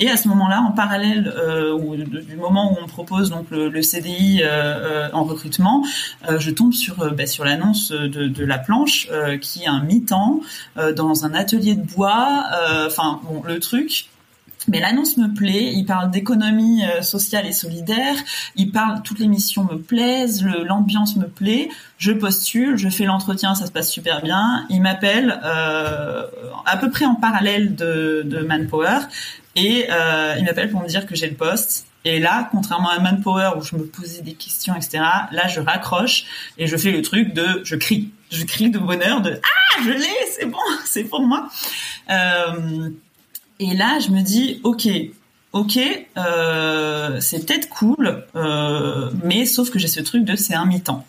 Et à ce moment-là, en parallèle, euh, ou du moment où on me propose donc le, le CDI en recrutement, je tombe sur bah, sur l'annonce de, la planche euh, qui est un mi-temps euh, dans un atelier de bois. Enfin bon, le truc. Mais l'annonce me plaît, il parle d'économie sociale et solidaire, il parle, toutes les missions me plaisent, l'ambiance me plaît, je postule, je fais l'entretien, ça se passe super bien, il m'appelle euh, à peu près en parallèle de, Manpower, et euh, il m'appelle pour me dire que j'ai le poste, et là, contrairement à Manpower où je me posais des questions, etc., là, je raccroche et je fais le truc de, je crie, je crie de bonheur, de ah, je l'ai, c'est bon, *laughs* c'est pour moi. Euh, et là, je me dis, ok, ok, euh, c'est peut-être cool, euh, mais sauf que j'ai ce truc de c'est un mi-temps.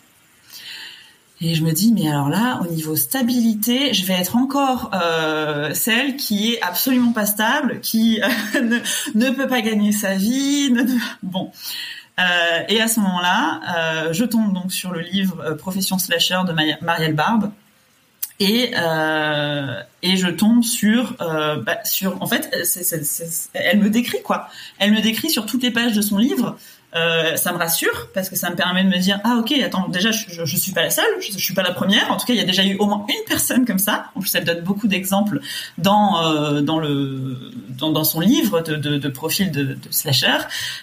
Et je me dis, mais alors là, au niveau stabilité, je vais être encore euh, celle qui est absolument pas stable, qui *laughs* ne, peut pas gagner sa vie. Bon. Euh, et à ce moment-là, euh, je tombe donc sur le livre Profession slasher de Marielle Barbe. Et, et je tombe sur bah, sur en fait elle me décrit quoi elle me décrit sur toutes les pages de son livre euh, ça me rassure parce que ça me permet de me dire ah ok attends déjà je, je, suis pas la seule je, je, suis pas la première. En tout cas il y a déjà eu au moins une personne comme ça. En plus elle donne beaucoup d'exemples dans euh, dans le dans, dans, son livre de, de, de profil de, de slasher.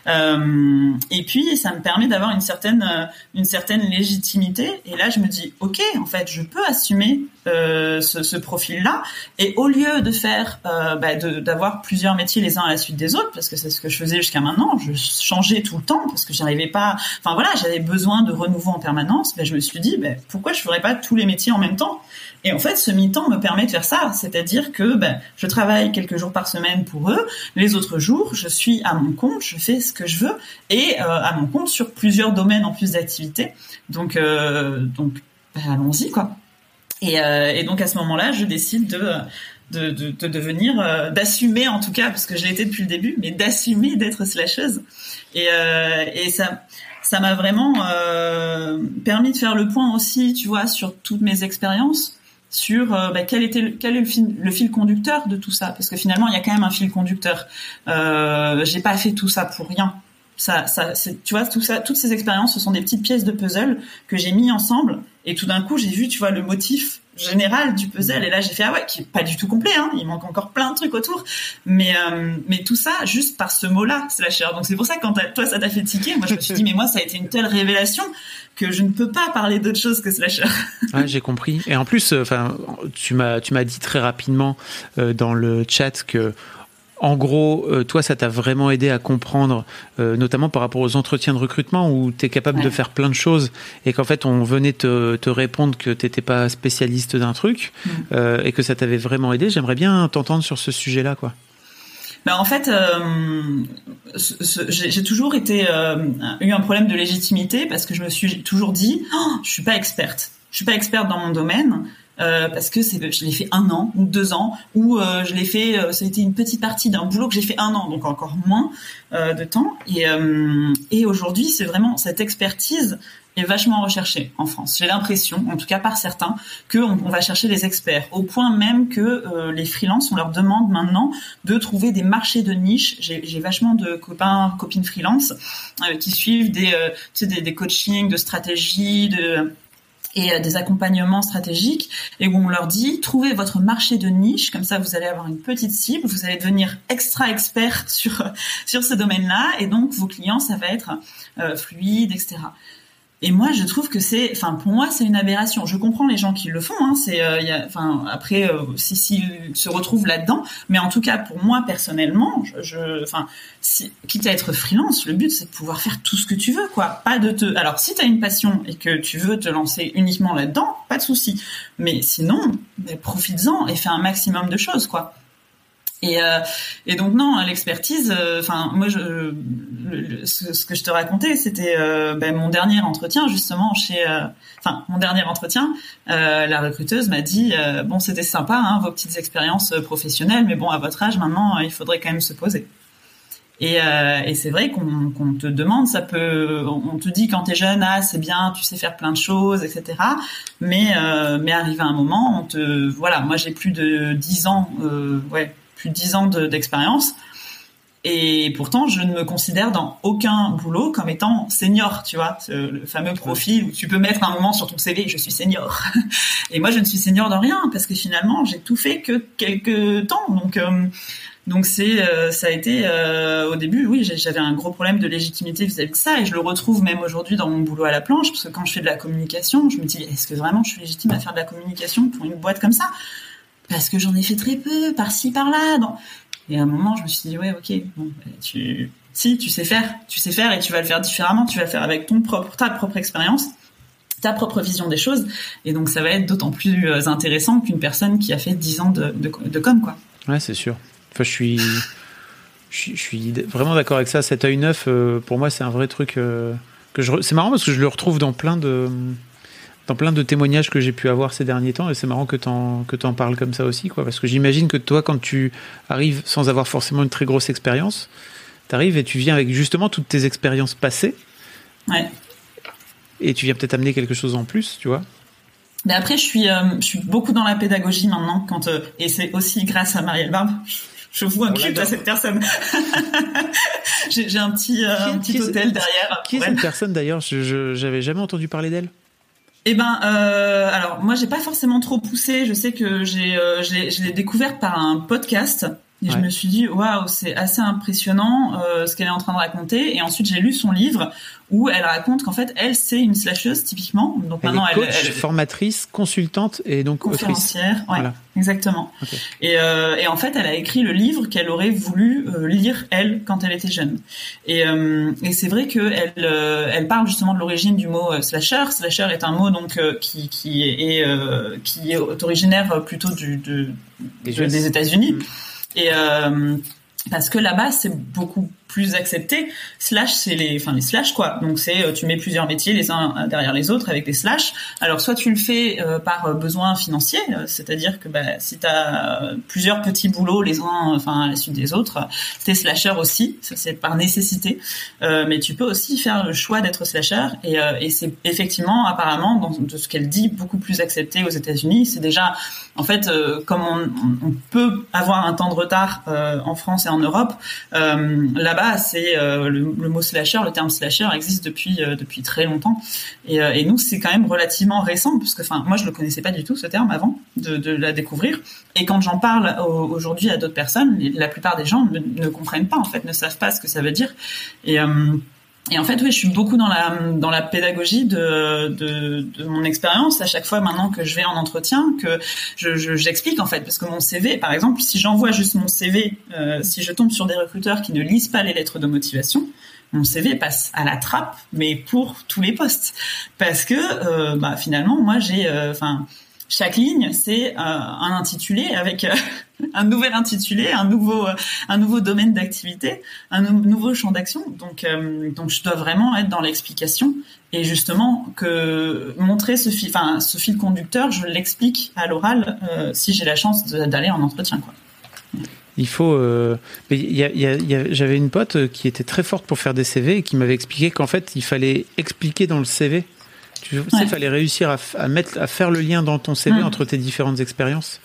Euh, et puis ça me permet d'avoir une certaine euh, une certaine légitimité. Et là je me dis ok en fait je peux assumer euh, ce, ce profil là et au lieu de faire bah, d'avoir plusieurs métiers les uns à la suite des autres parce que c'est ce que je faisais jusqu'à maintenant je changeais tout le temps parce que j'arrivais pas. Enfin voilà, j'avais besoin de renouveau en permanence. Ben, je me suis dit, ben, pourquoi je ferais pas tous les métiers en même temps? Et en fait, ce mi-temps me permet de faire ça, c'est-à-dire que ben, je travaille quelques jours par semaine pour eux. Les autres jours, je suis à mon compte, je fais ce que je veux et euh, à mon compte sur plusieurs domaines en plus d'activités. Donc euh, donc allons-y quoi. Et, euh, et, donc à ce moment-là, je décide de de, de, de devenir, euh, d'assumer en tout cas, parce que je été depuis le début, mais d'assumer d'être slasheuse. Et, euh, et ça, ça m'a vraiment euh, permis de faire le point aussi, tu vois, sur toutes mes expériences, sur euh, bah, quel était quel est le fil, le fil conducteur de tout ça, parce que finalement il y a quand même un fil conducteur. Euh, J'ai pas fait tout ça pour rien. Ça, ça, tu vois, tout ça, toutes ces expériences, ce sont des petites pièces de puzzle que j'ai mis ensemble, et tout d'un coup j'ai vu, tu vois, le motif général du puzzle. Et là j'ai fait ah ouais qui est pas du tout complet hein, il manque encore plein de trucs autour. Mais euh, mais tout ça juste par ce mot là slasher. Donc c'est pour ça que quand toi ça t'a fait tiquer moi je me suis dit mais moi ça a été une telle révélation que je ne peux pas parler d'autre chose que slasher. Ouais j'ai compris. Et en plus euh, enfin tu m'as tu m'as dit très rapidement euh, dans le chat que en gros, euh, toi, ça t'a vraiment aidé à comprendre, euh, notamment par rapport aux entretiens de recrutement où tu es capable de faire plein de choses et qu'en fait, on venait te, te répondre que tu n'étais pas spécialiste d'un truc mm. euh, et que ça t'avait vraiment aidé. J'aimerais bien t'entendre sur ce sujet-là, quoi. Ben en fait, j'ai toujours été eu un problème de légitimité parce que je me suis toujours dit, oh, je suis pas experte, je suis pas experte dans mon domaine. Euh, parce que c'est, je l'ai fait un an ou deux ans, ou euh, je l'ai fait, euh, ça a été une petite partie d'un boulot que j'ai fait un an, donc encore moins euh, de temps. Et, et aujourd'hui, c'est vraiment cette expertise est vachement recherchée en France. J'ai l'impression, en tout cas par certains, que on, va chercher les experts, au point même que les freelances, on leur demande maintenant de trouver des marchés de niche. J'ai, j'ai vachement de copains, copines freelance qui suivent des, tu sais, des, des coachings de stratégie, de et euh, des accompagnements stratégiques et où on leur dit trouvez votre marché de niche. Comme ça vous allez avoir une petite cible. Vous allez devenir extra expert sur *laughs* sur ce domaine-là. Et donc vos clients ça va être euh, fluide etc et moi, je trouve que c'est, enfin, pour moi, c'est une aberration. Je comprends les gens qui le font. Hein, c'est, euh, enfin, après, euh, si s'ils se retrouvent là-dedans, mais en tout cas, pour moi personnellement, enfin, si, quitte à être freelance, le but c'est de pouvoir faire tout ce que tu veux, quoi. Pas de te. Alors, si tu as une passion et que tu veux te lancer uniquement là-dedans, pas de souci. Mais sinon, profites-en et fais un maximum de choses, quoi. Et, euh, et donc non, l'expertise. Euh, enfin, moi, ce, que je te racontais, c'était euh, ben, mon dernier entretien justement chez. Enfin, mon dernier entretien, la recruteuse m'a dit bon, c'était sympa, hein, vos petites expériences professionnelles, mais bon, à votre âge maintenant, il faudrait quand même se poser. Et, c'est vrai qu'on te demande, ça peut, on te dit quand t'es jeune, ah c'est bien, tu sais faire plein de choses, etc. Mais mais arrivé à un moment, on te, voilà, moi j'ai plus de 10 ans, ouais, plus de 10 ans d'expérience. et pourtant, je ne me considère dans aucun boulot comme étant senior, tu vois, le fameux profil où tu peux mettre un moment sur ton CV, je suis senior. *laughs* Et moi, je ne suis senior dans rien parce que finalement, j'ai tout fait que quelques temps. Donc, euh, donc c'est, euh, ça a été euh, au début, oui, j'avais un gros problème de légitimité vis-à-vis de ça, et je le retrouve même aujourd'hui dans mon boulot à la planche, parce que quand je fais de la communication, je me dis, est-ce que vraiment je suis légitime à faire de la communication pour une boîte comme ça? Parce que j'en ai fait très peu, par-ci, par-là. Et à un moment, je me suis dit, ouais, ok, bon, bah, si, tu sais faire, tu sais faire et tu vas le faire différemment, tu vas le faire avec ton propre, ta propre expérience, ta propre vision des choses. Et donc, ça va être d'autant plus euh, intéressant qu'une personne qui a fait 10 ans de, com, quoi. Ouais, c'est sûr. Enfin, je suis, je, suis vraiment d'accord avec ça. Cet œil neuf, euh, pour moi, c'est un vrai truc euh, c'est marrant parce que je le retrouve dans plein de, dans plein de témoignages que j'ai pu avoir ces derniers temps, et c'est marrant que t'en que t'en parles comme ça aussi, quoi, parce que j'imagine que toi, quand tu arrives sans avoir forcément une très grosse expérience, t'arrives et tu viens avec justement toutes tes expériences passées. Ouais. Et tu viens peut-être amener quelque chose en plus, tu vois. Mais après, je suis, euh, je suis beaucoup dans la pédagogie maintenant, quand euh, et c'est aussi grâce à Marielle Barbe. Je vous un culte à cette personne. *laughs* j'ai un petit, euh, un petit hôtel derrière. Qui est cette personne d'ailleurs? Je j'avais jamais entendu parler d'elle. Eh ben, euh, alors moi j'ai pas forcément trop poussé. Je sais que j'ai, euh, je l'ai découvert par un podcast et je me suis dit, waouh, c'est assez impressionnant euh, ce qu'elle est en train de raconter. Et ensuite, j'ai lu son livre où elle raconte qu'en fait, elle, c'est une slasheuse typiquement. Donc elle maintenant, est coach, elle, formatrice, consultante et donc conférencière. Ouais, voilà. exactement. Et, euh, et, en fait, elle a écrit le livre qu'elle aurait voulu euh, lire elle quand elle était jeune. Et, euh, et c'est vrai que elle, euh, elle parle justement de l'origine du mot slasher. Slasher est un mot donc qui qui est qui est originaire plutôt du de, des États-Unis. Mm. Et euh, parce que là-bas, c'est beaucoup plus accepté. Slash, c'est les, enfin les slash quoi. Donc c'est, euh, tu mets plusieurs métiers les uns derrière les autres avec des slash. Alors soit tu le fais euh, par euh, besoin financier, c'est-à-dire que bah, si tu as plusieurs petits boulots les uns, enfin à la suite des autres, t'es slasher aussi. Ça c'est par nécessité. mais tu peux aussi faire le choix d'être slasher et, et c'est effectivement apparemment dans de ce qu'elle dit beaucoup plus accepté aux États-Unis. C'est déjà en fait comme on, peut avoir un temps de retard en France et en Europe, là-bas c'est euh, le, mot slasher, le terme slasher existe depuis euh, depuis très longtemps. Euh, et, nous, c'est quand même relativement récent, parce que, enfin, moi, je le connaissais pas du tout ce terme avant de, la découvrir. Et quand j'en parle aujourd'hui à d'autres personnes, la plupart des gens ne, comprennent pas, en fait, ne savent pas ce que ça veut dire. Et et en fait, oui, je suis beaucoup dans la dans la pédagogie de de, de mon expérience. À chaque fois maintenant que je vais en entretien, que je j'explique en fait. Parce que mon CV, par exemple, si j'envoie juste mon CV, euh, si je tombe sur des recruteurs qui ne lisent pas les lettres de motivation, mon CV passe à la trappe, mais pour tous les postes, parce que euh, bah, finalement, moi, j'ai, euh, enfin, chaque ligne, c'est euh, un intitulé avec euh, *laughs* un nouvel intitulé, un nouveau, euh, un nouveau domaine d'activité, un nouveau champ d'action. Donc, donc, je dois vraiment être dans l'explication et justement que montrer ce fil, ce fil conducteur, je l'explique à l'oral si j'ai la chance d'aller en entretien. Il faut. J'avais une pote qui était très forte pour faire des CV et qui m'avait expliqué qu'en fait, il fallait expliquer dans le CV tu sais, il fallait réussir à, mettre, à faire le lien dans ton CV mm. entre tes différentes expériences.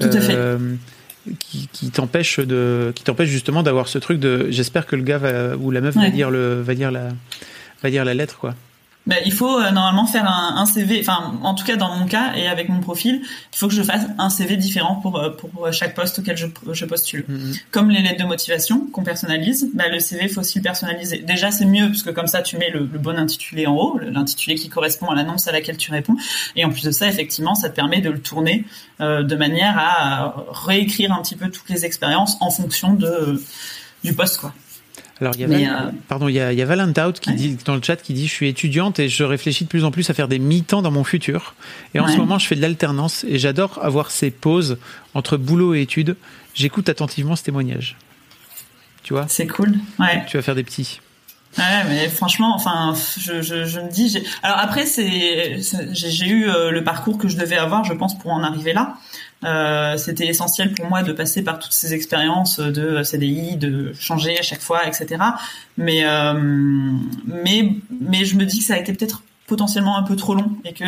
Tout à fait. Euh, qui, qui t'empêche de, qui t'empêche justement d'avoir ce truc de, j'espère que le gars ou la meuf va dire le, va dire la, va dire la lettre quoi. Ben, il faut euh, normalement faire un, un, CV, enfin en tout cas dans mon cas et avec mon profil, il faut que je fasse un CV différent pour euh, pour chaque poste auquel je, je postule. Mm-hmm. Comme les lettres de motivation qu'on personnalise, ben, le CV faut aussi le personnaliser. Déjà c'est mieux parce que comme ça tu mets le, le bon intitulé en haut, l'intitulé qui correspond à l'annonce à laquelle tu réponds. Et en plus de ça, effectivement, ça te permet de le tourner euh, de manière à réécrire un petit peu toutes les expériences en fonction de du poste quoi. Alors, il y a, Val... Euh, pardon, il y a, il y a Valentout qui dit dans le chat qui dit je suis étudiante et je réfléchis de plus en plus à faire des mi-temps dans mon futur. Et en ce moment, je fais de l'alternance et j'adore avoir ces pauses entre boulot et études. J'écoute attentivement ce témoignage. Tu vois? C'est cool. Ouais. Tu vas faire des petits. Ouais, mais franchement, enfin, je, je, je me dis. Alors après, c'est, j'ai eu euh, le parcours que je devais avoir, je pense, pour en arriver là. Euh, c'était essentiel pour moi de passer par toutes ces expériences de CDI, de changer à chaque fois, etc. Mais euh, mais mais je me dis que ça a été peut-être potentiellement un peu trop long et que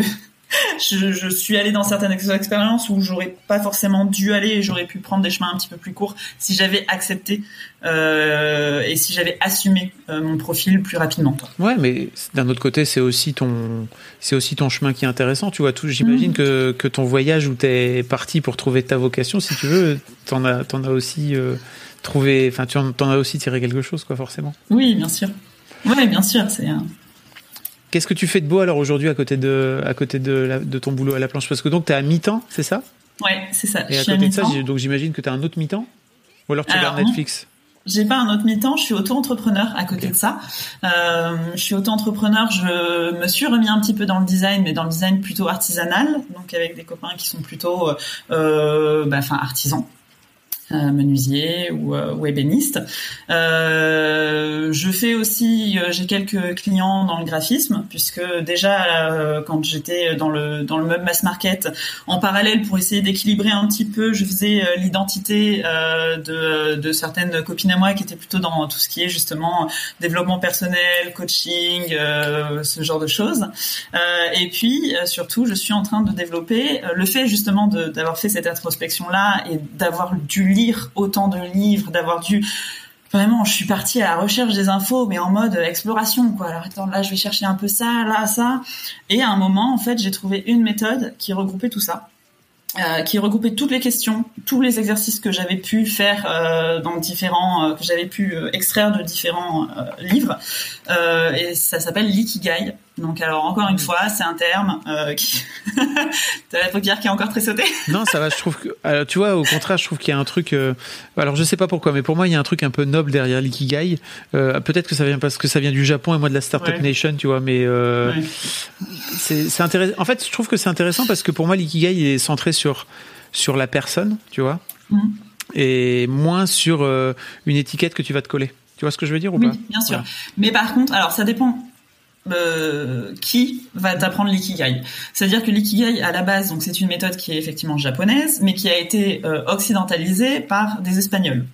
je, je, suis allée dans certaines expériences où j'aurais pas forcément dû aller et j'aurais pu prendre des chemins un petit peu plus courts si j'avais accepté euh, et si j'avais assumé euh, mon profil plus rapidement. Ouais, mais d'un autre côté, c'est aussi ton c'est aussi ton chemin qui est intéressant. Tu vois, tout. J'imagine mmh. que, que ton voyage où t'es parti pour trouver ta vocation, si tu veux, t'en as t'en as aussi euh, trouvé. Enfin, tu en, en as aussi tiré quelque chose, quoi, forcément. Oui, bien sûr. Ouais, bien sûr, c'est. Qu'est-ce que tu fais de beau alors aujourd'hui à côté de, à côté de, de ton boulot à la planche? Parce que donc tu es à mi-temps, c'est ça? Ouais, c'est ça. Et à côté de ça, donc j'imagine que tu as un autre mi-temps? Ou alors tu regardes Netflix? J'ai pas un autre mi-temps, je suis auto-entrepreneur à côté de ça. Euh, je suis auto-entrepreneur, je me suis remis un petit peu dans le design, mais dans le design plutôt artisanal, donc avec des copains qui sont plutôt, euh, bah, enfin artisans. Euh, menuisier ou, euh, ou ébéniste. Euh, je fais aussi, euh, j'ai quelques clients dans le graphisme, puisque déjà quand j'étais dans le dans le meuble mass market, en parallèle pour essayer d'équilibrer un petit peu, je faisais l'identité de, de certaines copines à moi qui étaient plutôt dans tout ce qui est justement développement personnel, coaching, ce genre de choses. et puis surtout, je suis en train de développer le fait justement d'avoir fait cette introspection là et d'avoir dû lire autant de livres, d'avoir dû vraiment, je suis partie à la recherche des infos, mais en mode exploration, quoi. Alors attends, là, je vais chercher un peu ça, là, ça. Et à un moment, en fait, j'ai trouvé une méthode qui regroupait tout ça. Euh, qui regroupait toutes les questions, tous les exercices que j'avais pu faire euh, dans différents, euh, que j'avais pu extraire de différents livres, et ça s'appelle l'ikigai. Donc alors encore une fois, c'est un terme qui *laughs* t'as la paupière qui est encore très sautée. *laughs* non, ça va. Je trouve que tu vois, au contraire, je trouve qu'il y a un truc. alors je sais pas pourquoi, mais pour moi, il y a un truc un peu noble derrière l'ikigai. Peut-être que ça vient parce que ça vient du Japon et moi de la startup nation, tu vois. Mais c'est intéressant. En fait, je trouve que c'est intéressant parce que pour moi, l'ikigai est centré sur sur la personne, tu vois, mm. et moins sur euh, une étiquette que tu vas te coller. Tu vois ce que je veux dire ou oui, bien sûr. Mais par contre, alors ça dépend. Euh, qui va t'apprendre l'ikigai C'est-à-dire que l'ikigai à la base, donc c'est une méthode qui est effectivement japonaise, mais qui a été euh, occidentalisée par des Espagnols.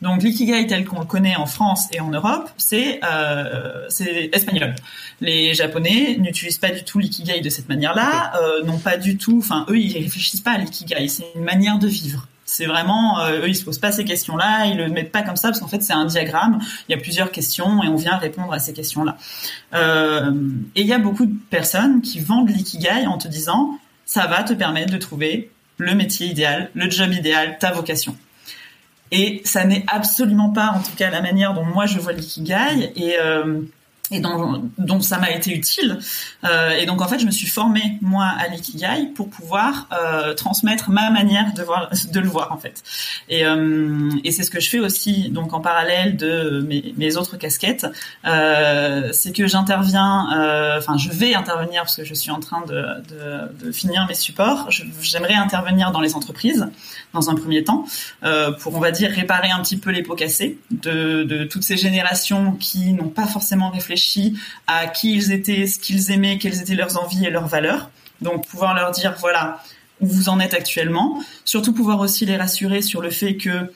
Donc l'ikigai tel qu'on le connaît en France et en Europe, c'est euh, espagnol. Les Japonais n'utilisent pas du tout l'ikigai de cette manière-là, euh, n'ont pas du tout, enfin eux ils réfléchissent pas à l'ikigai, c'est une manière de vivre. C'est vraiment, euh, eux, ils se posent pas ces questions-là, ils le mettent pas comme ça parce qu'en fait c'est un diagramme. Il y a plusieurs questions et on vient répondre à ces questions-là. Euh, et il y a beaucoup de personnes qui vendent l'ikigai en te disant ça va te permettre de trouver le métier idéal, le job idéal, ta vocation. Et ça n'est absolument pas, en tout cas, la manière dont moi je vois l'ikigai. Euh, et dont, ça m'a été utile. Euh, et donc en fait, je me suis formée moi à l'ikigai pour pouvoir euh, transmettre ma manière de voir, de le voir en fait. Et, euh, et c'est ce que je fais aussi donc en parallèle de mes, autres casquettes, c'est que j'interviens, enfin je vais intervenir parce que je suis en train de, de, de finir mes supports. J'aimerais intervenir dans les entreprises dans un premier temps pour on va dire réparer un petit peu les pots cassés de, de toutes ces générations qui n'ont pas forcément réfléchi à qui ils étaient, ce qu'ils aimaient, quelles étaient leurs envies et leurs valeurs. Donc pouvoir leur dire voilà où vous en êtes actuellement. Surtout pouvoir aussi les rassurer sur le fait que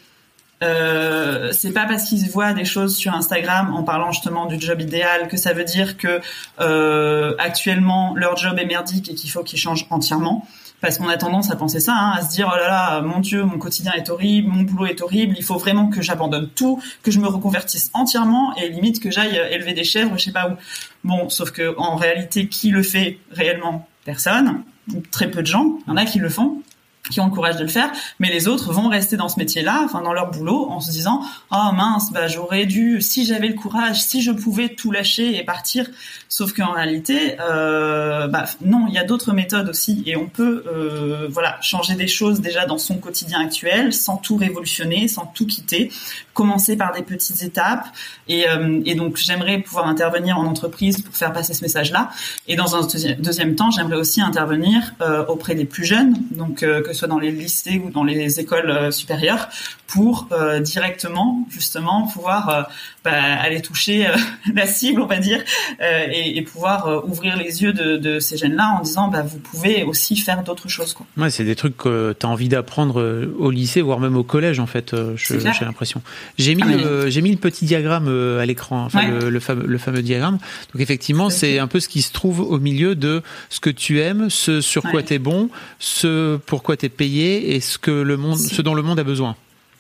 euh, c'est pas parce qu'ils voient des choses sur Instagram en parlant justement du job idéal que ça veut dire que euh, actuellement leur job est merdique et qu'il faut qu'ils changent entièrement parce qu'on a tendance à penser ça, hein, à se dire oh là là, mon Dieu, mon quotidien est horrible, mon boulot est horrible, il faut vraiment que j'abandonne tout, que je me reconvertisse entièrement et limite que j'aille élever des chèvres, je sais pas où. Bon, sauf que en réalité, qui le fait réellement? Personne, très peu de gens. Il y en a qui le font, qui ont le courage de le faire, mais les autres vont rester dans ce métier-là, enfin dans leur boulot, en se disant oh mince, bah j'aurais dû, si j'avais le courage, si je pouvais tout lâcher et partir. Sauf qu'en réalité, euh, bah non, il y a d'autres méthodes aussi, et on peut euh, voilà changer des choses déjà dans son quotidien actuel, sans tout révolutionner, sans tout quitter, commencer par des petites étapes, et, euh, et donc j'aimerais pouvoir intervenir en entreprise pour faire passer ce message-là, et dans un deuxième temps, j'aimerais aussi intervenir euh, auprès des plus jeunes, donc euh, que soit dans les lycées ou dans les écoles supérieures, pour euh, directement justement pouvoir euh, bah, aller toucher *laughs* la cible, on va dire, et, et, pouvoir ouvrir les yeux de, de ces jeunes-là en disant bah, vous pouvez aussi faire d'autres choses. Quoi. Ouais, c'est des trucs que tu as envie d'apprendre au lycée, voire même au collège en fait, j'ai l'impression. J'ai mis, ah, j'ai mis le petit diagramme à l'écran, enfin, le, le, fameux, le, fameux, diagramme. Donc effectivement, c'est un peu ce qui se trouve au milieu de ce que tu aimes, ce sur quoi tu es bon, ce pourquoi tu es payé et ce que le monde, ce dont le monde a besoin.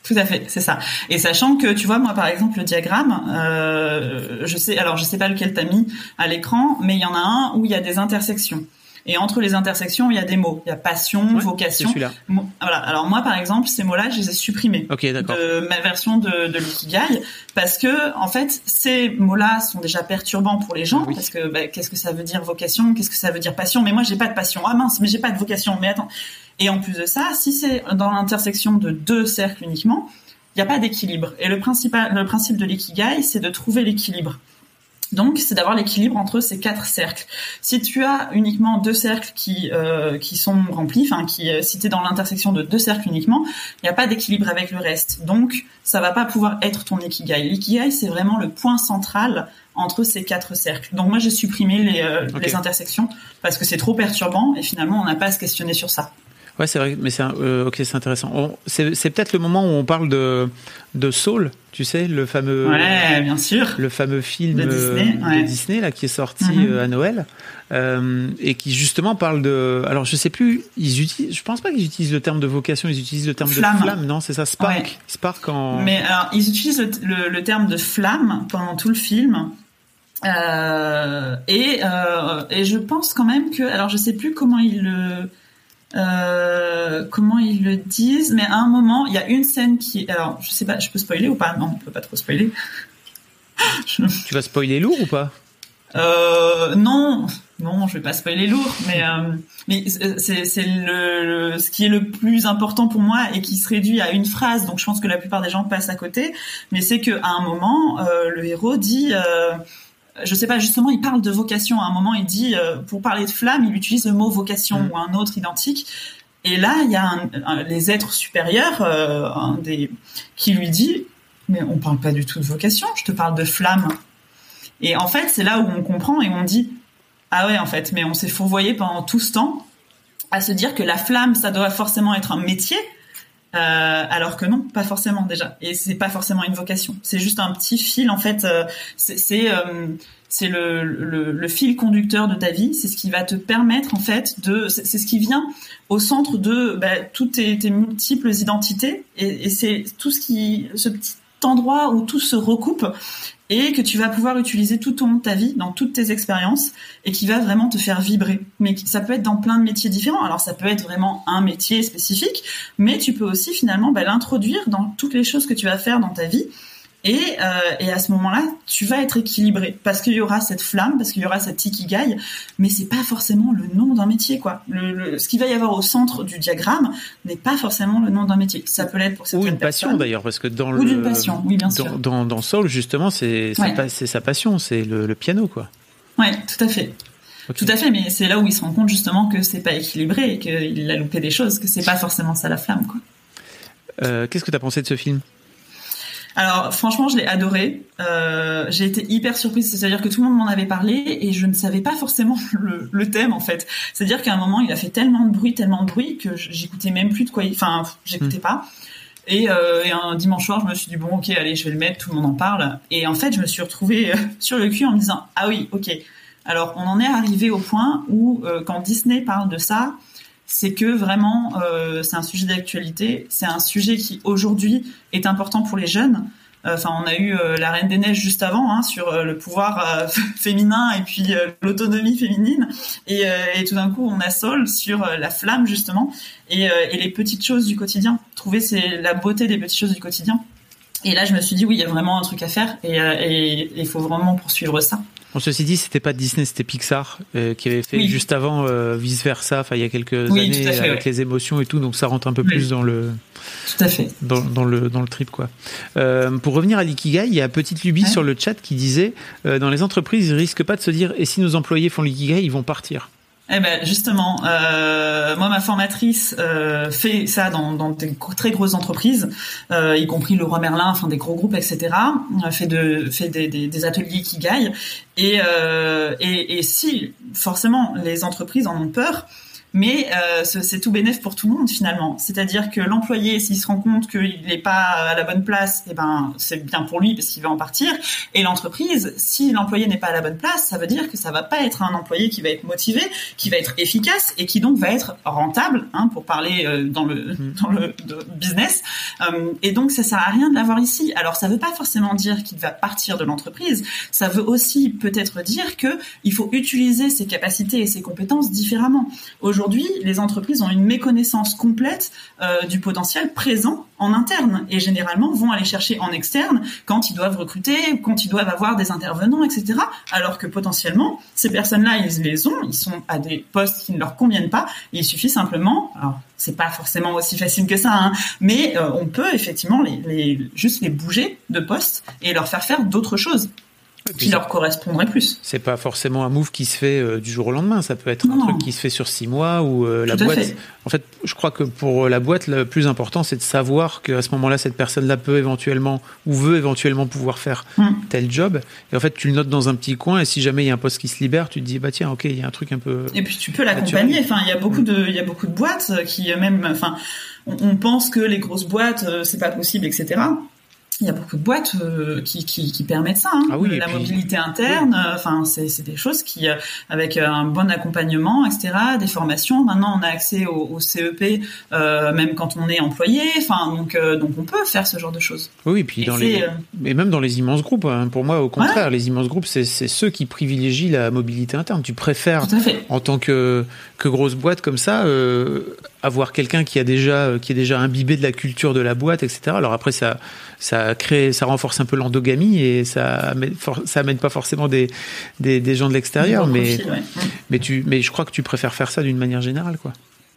Tout à fait, c'est ça. Et sachant que tu vois, moi par exemple, le diagramme, euh, je sais, alors je sais pas lequel t'as mis à l'écran, mais il y en a un où il y a des intersections. Et entre les intersections, il y a des mots. Il y a passion, vocation. Voilà. Alors moi, par exemple, ces mots-là, je les ai supprimés de ma version de, de l'ikigai parce que en fait, ces mots-là sont déjà perturbants pour les gens parce que bah, qu'est-ce que ça veut dire vocation? Qu'est-ce que ça veut dire passion? Mais moi, j'ai pas de passion. Ah mince, mais j'ai pas de vocation. Mais attends. Et en plus de ça, si c'est dans l'intersection de deux cercles uniquement, il n'y a pas d'équilibre. Et le principal, le principe de l'ikigai, c'est de trouver l'équilibre. Donc, c'est d'avoir l'équilibre entre ces quatre cercles. Si tu as uniquement deux cercles qui euh, qui sont remplis, enfin qui euh, si t'es dans l'intersection de deux cercles uniquement, il n'y a pas d'équilibre avec le reste. Donc, ça va pas pouvoir être ton ikigai. L'ikigai, c'est vraiment le point central entre ces quatre cercles. Donc moi, j'ai supprimé les, euh, les intersections parce que c'est trop perturbant et finalement, on n'a pas à se questionner sur ça. Ouais, c'est vrai, mais c'est euh, ok, c'est intéressant. C'est peut-être le moment où on parle de de Soul, tu sais, le fameux, ouais, bien sûr, le fameux film de Disney, euh, de Disney là qui est sorti mm-hmm. euh, à Noël et qui justement parle de. Alors je sais plus, ils utilisent, je pense pas qu'ils utilisent le terme de vocation, ils utilisent le terme de flamme, non C'est ça, spark, spark en. Mais alors ils utilisent le, le, terme de flamme pendant tout le film. Euh, et, euh, et je pense quand même que, alors je sais plus comment ils le, euh, comment ils le disent, mais à un moment, il y a une scène qui, alors je sais pas, je peux spoiler ou pas? Non, on peut pas trop spoiler. *laughs* Tu vas spoiler lourd ou pas? Euh, non, non, je vais pas spoiler lourd, mais euh, mais c'est c'est le, ce qui est le plus important pour moi et qui se réduit à une phrase. Donc je pense que la plupart des gens passent à côté, mais c'est que à un moment, le héros dit je sais pas, justement, il parle de vocation. À un moment, il dit, euh, pour parler de flamme, il utilise le mot vocation mm. ou un autre identique. Et là, il y a un, les êtres supérieurs euh, un des, qui lui dit, mais on parle pas du tout de vocation, je te parle de flamme. Et en fait, c'est là où on comprend et on dit, ah ouais, en fait, mais on s'est fourvoyé pendant tout ce temps à se dire que la flamme, ça doit forcément être un métier, euh, alors que non, pas forcément déjà. Et c'est pas forcément une vocation. C'est juste un petit fil en fait. Euh, c'est c'est euh, le, le, fil conducteur de ta vie. C'est ce qui va te permettre en fait de. C'est ce qui vient au centre de bah, toutes tes, tes, multiples identités. Et, et c'est tout ce qui ce petit endroit où tout se recoupe et que tu vas pouvoir utiliser tout au long de ta vie, dans toutes tes expériences, et qui va vraiment te faire vibrer. Mais ça peut être dans plein de métiers différents. Alors ça peut être vraiment un métier spécifique, mais tu peux aussi finalement bah, l'introduire dans toutes les choses que tu vas faire dans ta vie et, euh, et à ce moment-là, tu vas être équilibré parce qu'il y aura cette flamme, parce qu'il y aura cette ikigai, mais c'est pas forcément le nom d'un métier, quoi. Le, ce qu'il va y avoir au centre du diagramme n'est pas forcément le nom d'un métier. Ça peut l'être pour certaines Ou une passion d'ailleurs, parce que dans Ou d'une passion, oui, bien sûr. Dans, dans, Soul, justement, c'est c'est sa passion, c'est le, piano, quoi. Ouais, tout à fait. Tout à fait, mais c'est là où il se rend compte justement que c'est pas équilibré et qu'il a loupé des choses, que c'est pas forcément ça la flamme, quoi. Euh, Qu'est-ce que tu as pensé de ce film? Alors franchement, je l'ai adoré. Euh, j'ai été hyper surprise, c'est-à-dire que tout le monde m'en avait parlé et je ne savais pas forcément *laughs* le, thème en fait. C'est-à-dire qu'à un moment, il a fait tellement de bruit, tellement de bruit que j'écoutais même plus de quoi. Il... Enfin, j'écoutais hmm. pas. Et, euh, et, un dimanche soir, je me suis dit bon, ok, allez, je vais le mettre. Tout le monde en parle. Et en fait, je me suis retrouvée *laughs* sur le cul en me disant ah oui, ok. Alors, on en est arrivé au point où euh, quand Disney parle de ça, c'est que vraiment, euh, c'est un sujet d'actualité. C'est un sujet qui aujourd'hui est important pour les jeunes. Euh, enfin, on a eu euh, la Reine des Neiges juste avant hein, sur le pouvoir *laughs* féminin et puis l'autonomie féminine. Et, tout d'un coup, on a Sol sur la flamme justement et, et les petites choses du quotidien. Trouver c'est la beauté des petites choses du quotidien. Et là, je me suis dit oui, il y a vraiment un truc à faire et il faut vraiment poursuivre ça. Bon, ceci dit, c'était pas Disney, c'était Pixar euh, qui avait fait juste avant euh, vice versa. Enfin, il y a quelques années avec les émotions et tout, donc ça rentre un peu plus dans le. Tout à fait. Dans, le dans le trip quoi. Euh, pour revenir à l'ikigai, il y a petite lubie sur le chat qui disait dans les entreprises, ils risquent pas de se dire et si nos employés font l'ikigai, ils vont partir. Eh ben justement, euh, moi ma formatrice euh, fait ça dans, dans des très grosses entreprises, euh, y compris le Roi Merlin, enfin des gros groupes, etc. fait de fait des, des, ateliers qui gagnent et, euh, et et si forcément les entreprises en ont peur, mais euh, c'est tout bénéf pour tout le monde finalement. C'est-à-dire que l'employé, s'il se rend compte qu'il n'est pas à la bonne place, eh ben c'est bien pour lui parce qu'il va en partir. Et l'entreprise, si l'employé n'est pas à la bonne place, ça veut dire que ça va pas être un employé qui va être motivé, qui va être efficace et qui donc va être rentable, hein, pour parler euh, dans le mmh. dans le business. Euh, et donc ça sert à rien de l'avoir ici. Alors ça veut pas forcément dire qu'il va partir de l'entreprise. Ça veut aussi peut-être dire que il faut utiliser ses capacités et ses compétences différemment. Aujourd'hui aujourd'hui, les entreprises ont une méconnaissance complète euh, du potentiel présent en interne et généralement vont aller chercher en externe quand ils doivent recruter, quand ils doivent avoir des intervenants, etc. Alors que potentiellement, ces personnes-là, ils les ont, ils sont à des postes qui ne leur conviennent pas. il suffit simplement, alors c'est pas forcément aussi facile que ça, hein, mais euh, on peut effectivement les, les, juste les bouger de poste et leur faire faire d'autres choses. Qui leur correspondrait plus. C'est pas forcément un move qui se fait euh, du jour au lendemain. Ça peut être un truc qui se fait sur six mois ou euh, la boîte. En fait, je crois que pour la boîte, le plus important, c'est de savoir qu'à ce moment-là, cette personne-là peut éventuellement ou veut éventuellement pouvoir faire mm. tel job. Et en fait, tu le notes dans un petit coin. Et si jamais il y a un poste qui se libère, tu te dis bah tiens, ok, il y a un truc un peu. Et puis tu peux l'accompagner. Enfin, il y a beaucoup de, il y a beaucoup de boîtes qui même, enfin, on, on pense que les grosses boîtes, c'est pas possible, etc il y a beaucoup de boîtes euh, qui, qui, qui, permettent ça. Hein. Ah oui, la mobilité interne, euh, enfin c'est des choses qui, euh, avec un bon accompagnement, etc., des formations. Maintenant, on a accès au, au CEP même quand on est employé. Enfin donc donc on peut faire ce genre de choses. Oui, et puis dans les et même dans les immenses groupes. Hein. Pour moi, au contraire, les immenses groupes, c'est ceux qui privilégient la mobilité interne. Tu préfères en tant que que grosse boîte comme ça avoir quelqu'un qui a déjà qui est déjà imbibé de la culture de la boîte, etc. Alors après ça ça crée, ça renforce un peu l'endogamie et ça ça amène pas forcément des, des, gens de l'extérieur, mais, mais, tu, mais je crois que tu préfères faire ça d'une manière générale, quoi.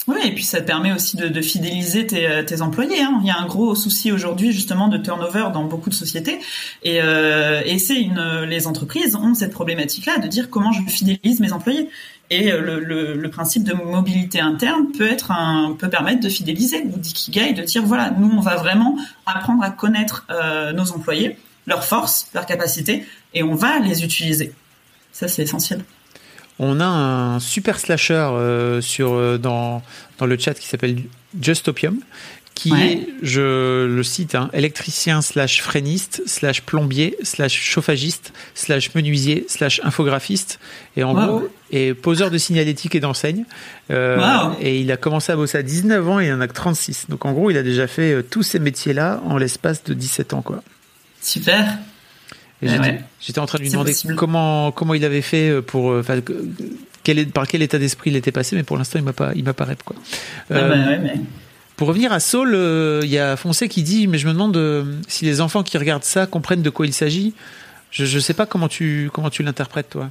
Oui, et puis ça te permet aussi de, fidéliser tes, tes employés. Hein. Il y a un gros souci aujourd'hui justement de turnover dans beaucoup de sociétés, et, euh, et c'est une, les entreprises ont cette problématique-là de dire comment je fidélise mes employés. Et euh, le, principe de mobilité interne peut être un, peut permettre de fidéliser ou d'ikigai, de dire voilà, nous on va vraiment apprendre à connaître euh, nos employés, leurs forces, leurs capacités, et on va les utiliser. Ça c'est essentiel. On a un super slasher euh, sur dans dans le chat qui s'appelle Justopium qui est, je le cite, hein, électricien slash freiniste slash plombier slash chauffagiste slash menuisier slash infographiste et en gros est poseur de signalétique et d'enseigne. Euh, et il a commencé à bosser à 19 ans et il en a que 36. Donc en gros, il a déjà fait euh, tous ces métiers-là en l'espace de 17 ans. quoi. Super. J'étais en train de lui demander comment, comment il avait fait euh, pour. quel, par quel état d'esprit il était passé, mais pour l'instant, il m'a pas, il m'a pas rep, quoi. Ah bah mais... Pour revenir à Saul, euh, il y a Foncé qui dit, mais je me demande euh, si les enfants qui regardent ça comprennent de quoi il s'agit. Je ne sais pas comment tu, comment tu l'interprètes, toi.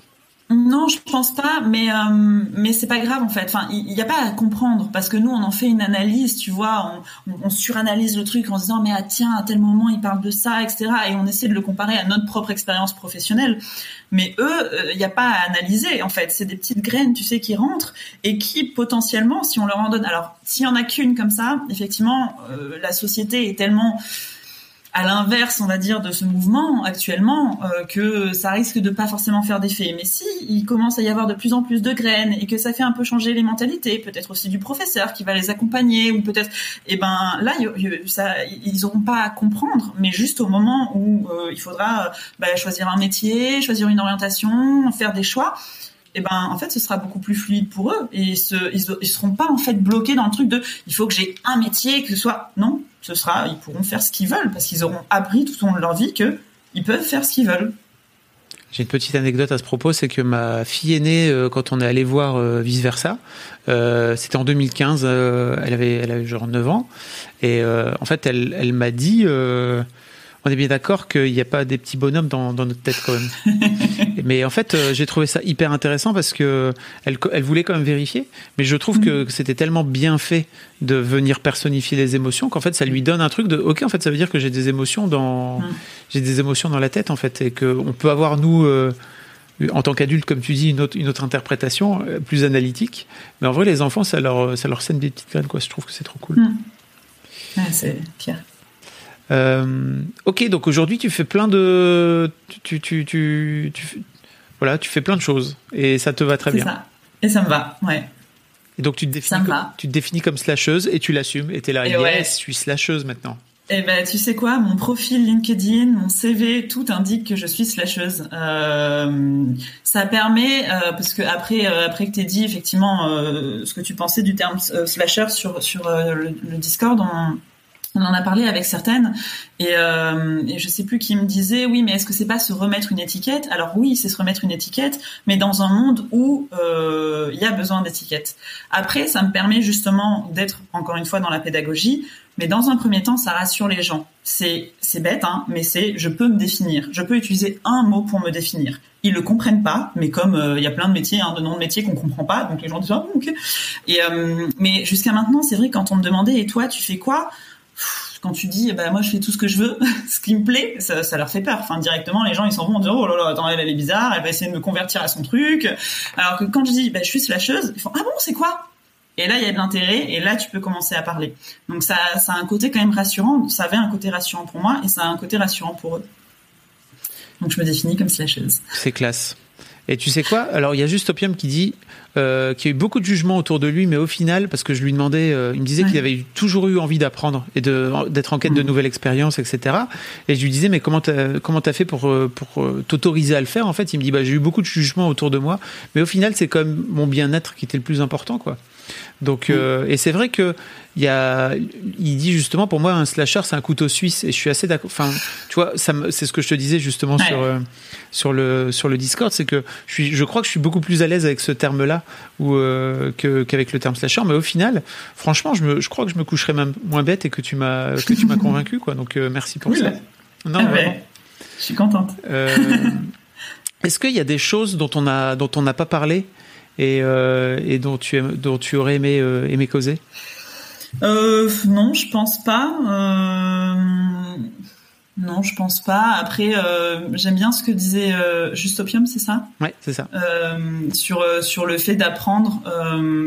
Non, je pense pas, mais euh, mais c'est pas grave en fait. Enfin, il n'y a pas à comprendre parce que nous on en fait une analyse, tu vois, on, suranalyse le truc en se disant mais ah, tiens à tel moment il parle de ça, etc. Et on essaie de le comparer à notre propre expérience professionnelle. Mais eux, il n'y a pas à analyser en fait. C'est des petites graines, tu sais, qui rentrent et qui potentiellement, si on leur en donne, alors s'il y en a qu'une comme ça, effectivement, euh, la société est tellement à l'inverse, on va dire, de ce mouvement actuellement, euh, que ça risque de pas forcément faire d'effet. Mais si il commence à y avoir de plus en plus de graines et que ça fait un peu changer les mentalités, peut-être aussi du professeur qui va les accompagner, ou peut-être, eh ben là, ils auront pas à comprendre, mais juste au moment où euh, il faudra bah, choisir un métier, choisir une orientation, faire des choix eh ben en fait ce sera beaucoup plus fluide pour eux et ils, se, ils, seront pas en fait bloqués dans le truc de il faut que j'ai un métier que ce soit non ce sera ils pourront faire ce qu'ils veulent parce qu'ils auront appris tout au long de leur vie que ils peuvent faire ce qu'ils veulent. J'ai une petite anecdote à ce propos, c'est que ma fille aînée, euh, quand on est allé voir euh, Vice Versa, euh, c'était en 2015, elle, avait, elle genre 9 ans, et en fait elle m'a dit on est bien d'accord qu'il n'y a pas des petits bonhommes dans, notre tête quand même. *laughs* mais en fait, euh, j'ai trouvé ça hyper intéressant parce que elle, elle, voulait quand même vérifier, mais je trouve que mm. c'était tellement bien fait de venir personnifier les émotions qu'en fait ça lui donne un truc de ok en fait ça veut dire que j'ai des émotions dans mm. j'ai des émotions dans la tête en fait et qu'on peut avoir nous euh, en tant qu'adulte, comme tu dis, une autre, une autre interprétation euh, plus analytique. Mais en vrai, les enfants, ça leur, ça leur sème des petites graines, quoi. Je trouve que c'est trop cool. Mm. c'est Pierre. Euh, ok, donc aujourd'hui tu fais plein de, tu, tu, tu, tu, voilà, tu fais plein de choses et ça te va très bien. Ça. Et ça me va, ouais. Et donc tu te définis, comme, tu te définis comme slasheuse et tu l'assumes et t'es là, yes, je suis slasheuse maintenant. Eh ben, tu sais quoi, mon profil LinkedIn, mon CV, tout indique que je suis slasheuse. Euh, ça permet, euh, parce que après, euh, après que t'aies dit effectivement ce que tu pensais du terme slasher sur sur le, le, Discord, on, on en a parlé avec certaines et, euh, et je sais plus qui me disait oui mais est-ce que c'est pas se remettre une étiquette? Alors oui c'est se remettre une étiquette mais dans un monde où euh, il y a besoin d'étiquettes. Après ça me permet justement d'être encore une fois dans la pédagogie mais dans un premier temps ça rassure les gens. C'est c'est bête hein mais c'est je peux me définir. Je peux utiliser un mot pour me définir. Ils le comprennent pas mais comme euh, il y a plein de métiers hein, de noms de métiers qu'on comprend pas donc les gens disent ah, ok. Et euh, mais jusqu'à maintenant c'est vrai quand on me demandait et toi tu fais quoi? Quand tu dis, bah moi je fais tout ce que je veux, *laughs* ce qui me plaît, ça, leur fait peur. Enfin directement, les gens ils s'en vont en disant, oh là là, attends, elle, elle est bizarre, elle va essayer de me convertir à son truc. Alors que quand je dis, bah je suis slasheuse, ils font, ah bon, c'est quoi? Et là, il y a de l'intérêt, et là, tu peux commencer à parler. Donc ça, ça a un côté quand même rassurant. Ça avait un côté rassurant pour moi, et ça a un côté rassurant pour eux. Donc je me définis comme slasheuse. C'est classe. Et tu sais quoi? Alors il y a juste Opium qui dit euh, qu'il y a eu beaucoup de jugements autour de lui, mais au final, parce que je lui demandais, euh, il me disait qu'il avait eu, toujours eu envie d'apprendre et de d'être en quête de mm. nouvelles expériences, etc. Et je lui disais mais comment t'as comment t'as fait pour euh, pour euh, t'autoriser à le faire En fait, il me dit bah j'ai eu beaucoup de jugements autour de moi, mais au final c'est comme mon bien-être qui était le plus important, quoi. Donc, euh, et c'est vrai que il y a, il dit justement pour moi un slasher c'est un couteau suisse et je suis assez d'accord. Enfin, tu vois, c'est ce que je te disais justement sur euh, sur le sur le Discord, c'est que je suis, je crois que je suis beaucoup plus à l'aise avec ce terme-là ou euh, qu'avec le terme slasher, mais au final, franchement, je me, je crois que je me coucherais même moins bête et que tu m'as que tu m'as *laughs* convaincu quoi. Donc merci pour ça. Non, ah je suis contente. *laughs* Est-ce qu'il y a des choses dont on a dont on n'a pas parlé et, euh, et dont, tu, dont tu aurais aimé, euh, aimé causer? Euh, Non, je pense pas. Non, je pense pas. Après, euh, j'aime bien ce que disait euh, Justopium, c'est ça? Ouais, c'est ça. sur sur le fait d'apprendre.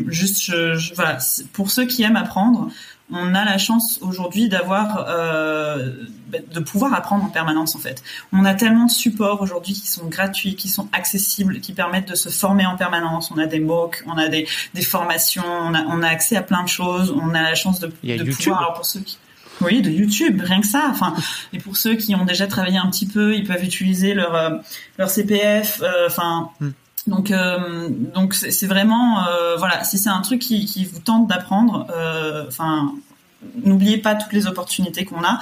juste, je, voilà, pour ceux qui aiment apprendre, on a la chance aujourd'hui d'avoir euh, de pouvoir apprendre en permanence en fait. On a tellement de supports aujourd'hui qui sont gratuits, qui sont accessibles, qui permettent de se former en permanence. On a des MOOC, on a des, des formations, on a, on a accès à plein de choses. On a la chance de, de pouvoir. Alors pour ceux qui oui, de YouTube, rien que ça. Enfin, et pour ceux qui ont déjà travaillé un petit peu, ils peuvent utiliser leur euh, leur CPF. Euh, enfin, hmm. Donc, euh, donc c'est vraiment euh, voilà, si c'est un truc qui, qui vous tente d'apprendre, euh, enfin, n'oubliez pas toutes les opportunités qu'on a.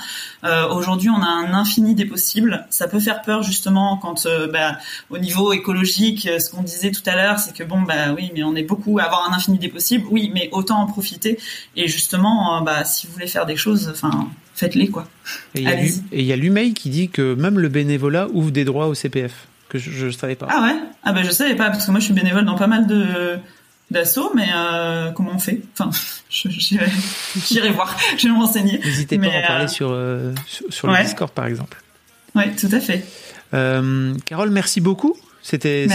Aujourd'hui, on a un infini des possibles. Ça peut faire peur justement quand, bah, au niveau écologique, ce qu'on disait tout à l'heure, c'est que bon, bah oui, mais on est beaucoup à avoir un infini des possibles. Oui, mais autant en profiter. Et justement, bah, si vous voulez faire des choses, enfin, faites-les quoi. Et il y a l'UMEI qui dit que même le bénévolat ouvre des droits au CPF que je, ne savais pas. Ah ouais? Ah ben je savais pas parce que moi je suis bénévole dans pas mal de d'assaut, mais euh, comment on fait? Enfin, *laughs* j'irai voir, je vais me renseigner. N'hésitez pas à en parler euh, sur, euh, sur, le Discord par exemple. Oui, tout à fait. Carole, merci beaucoup. C'était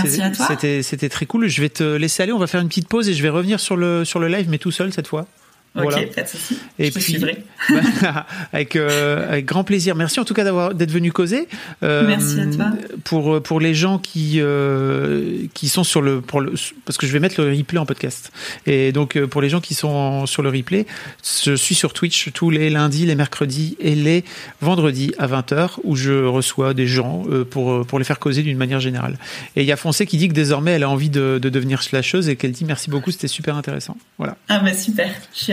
c'était c'était très cool. Je vais te laisser aller. On va faire une petite pause et je vais revenir sur le sur le live, mais tout seul cette fois. Voilà. Ok, pas de souci. Et Je puis, *laughs* bah, avec, euh, avec grand plaisir. Merci en tout cas d'avoir d'être venu causer. Euh, Merci à toi. Pour pour les gens qui euh, qui sont sur le pour le parce que je vais mettre le replay en podcast. Et donc euh, pour les gens qui sont sur le replay, je suis sur Twitch tous les lundis, les mercredis et les vendredis à 20h où je reçois des gens euh, pour pour les faire causer d'une manière générale. Et il y a Foncé qui dit que désormais elle a envie de, de devenir slasheuse et qu'elle dit merci beaucoup, c'était super intéressant. Voilà. Ah bah super. Je suis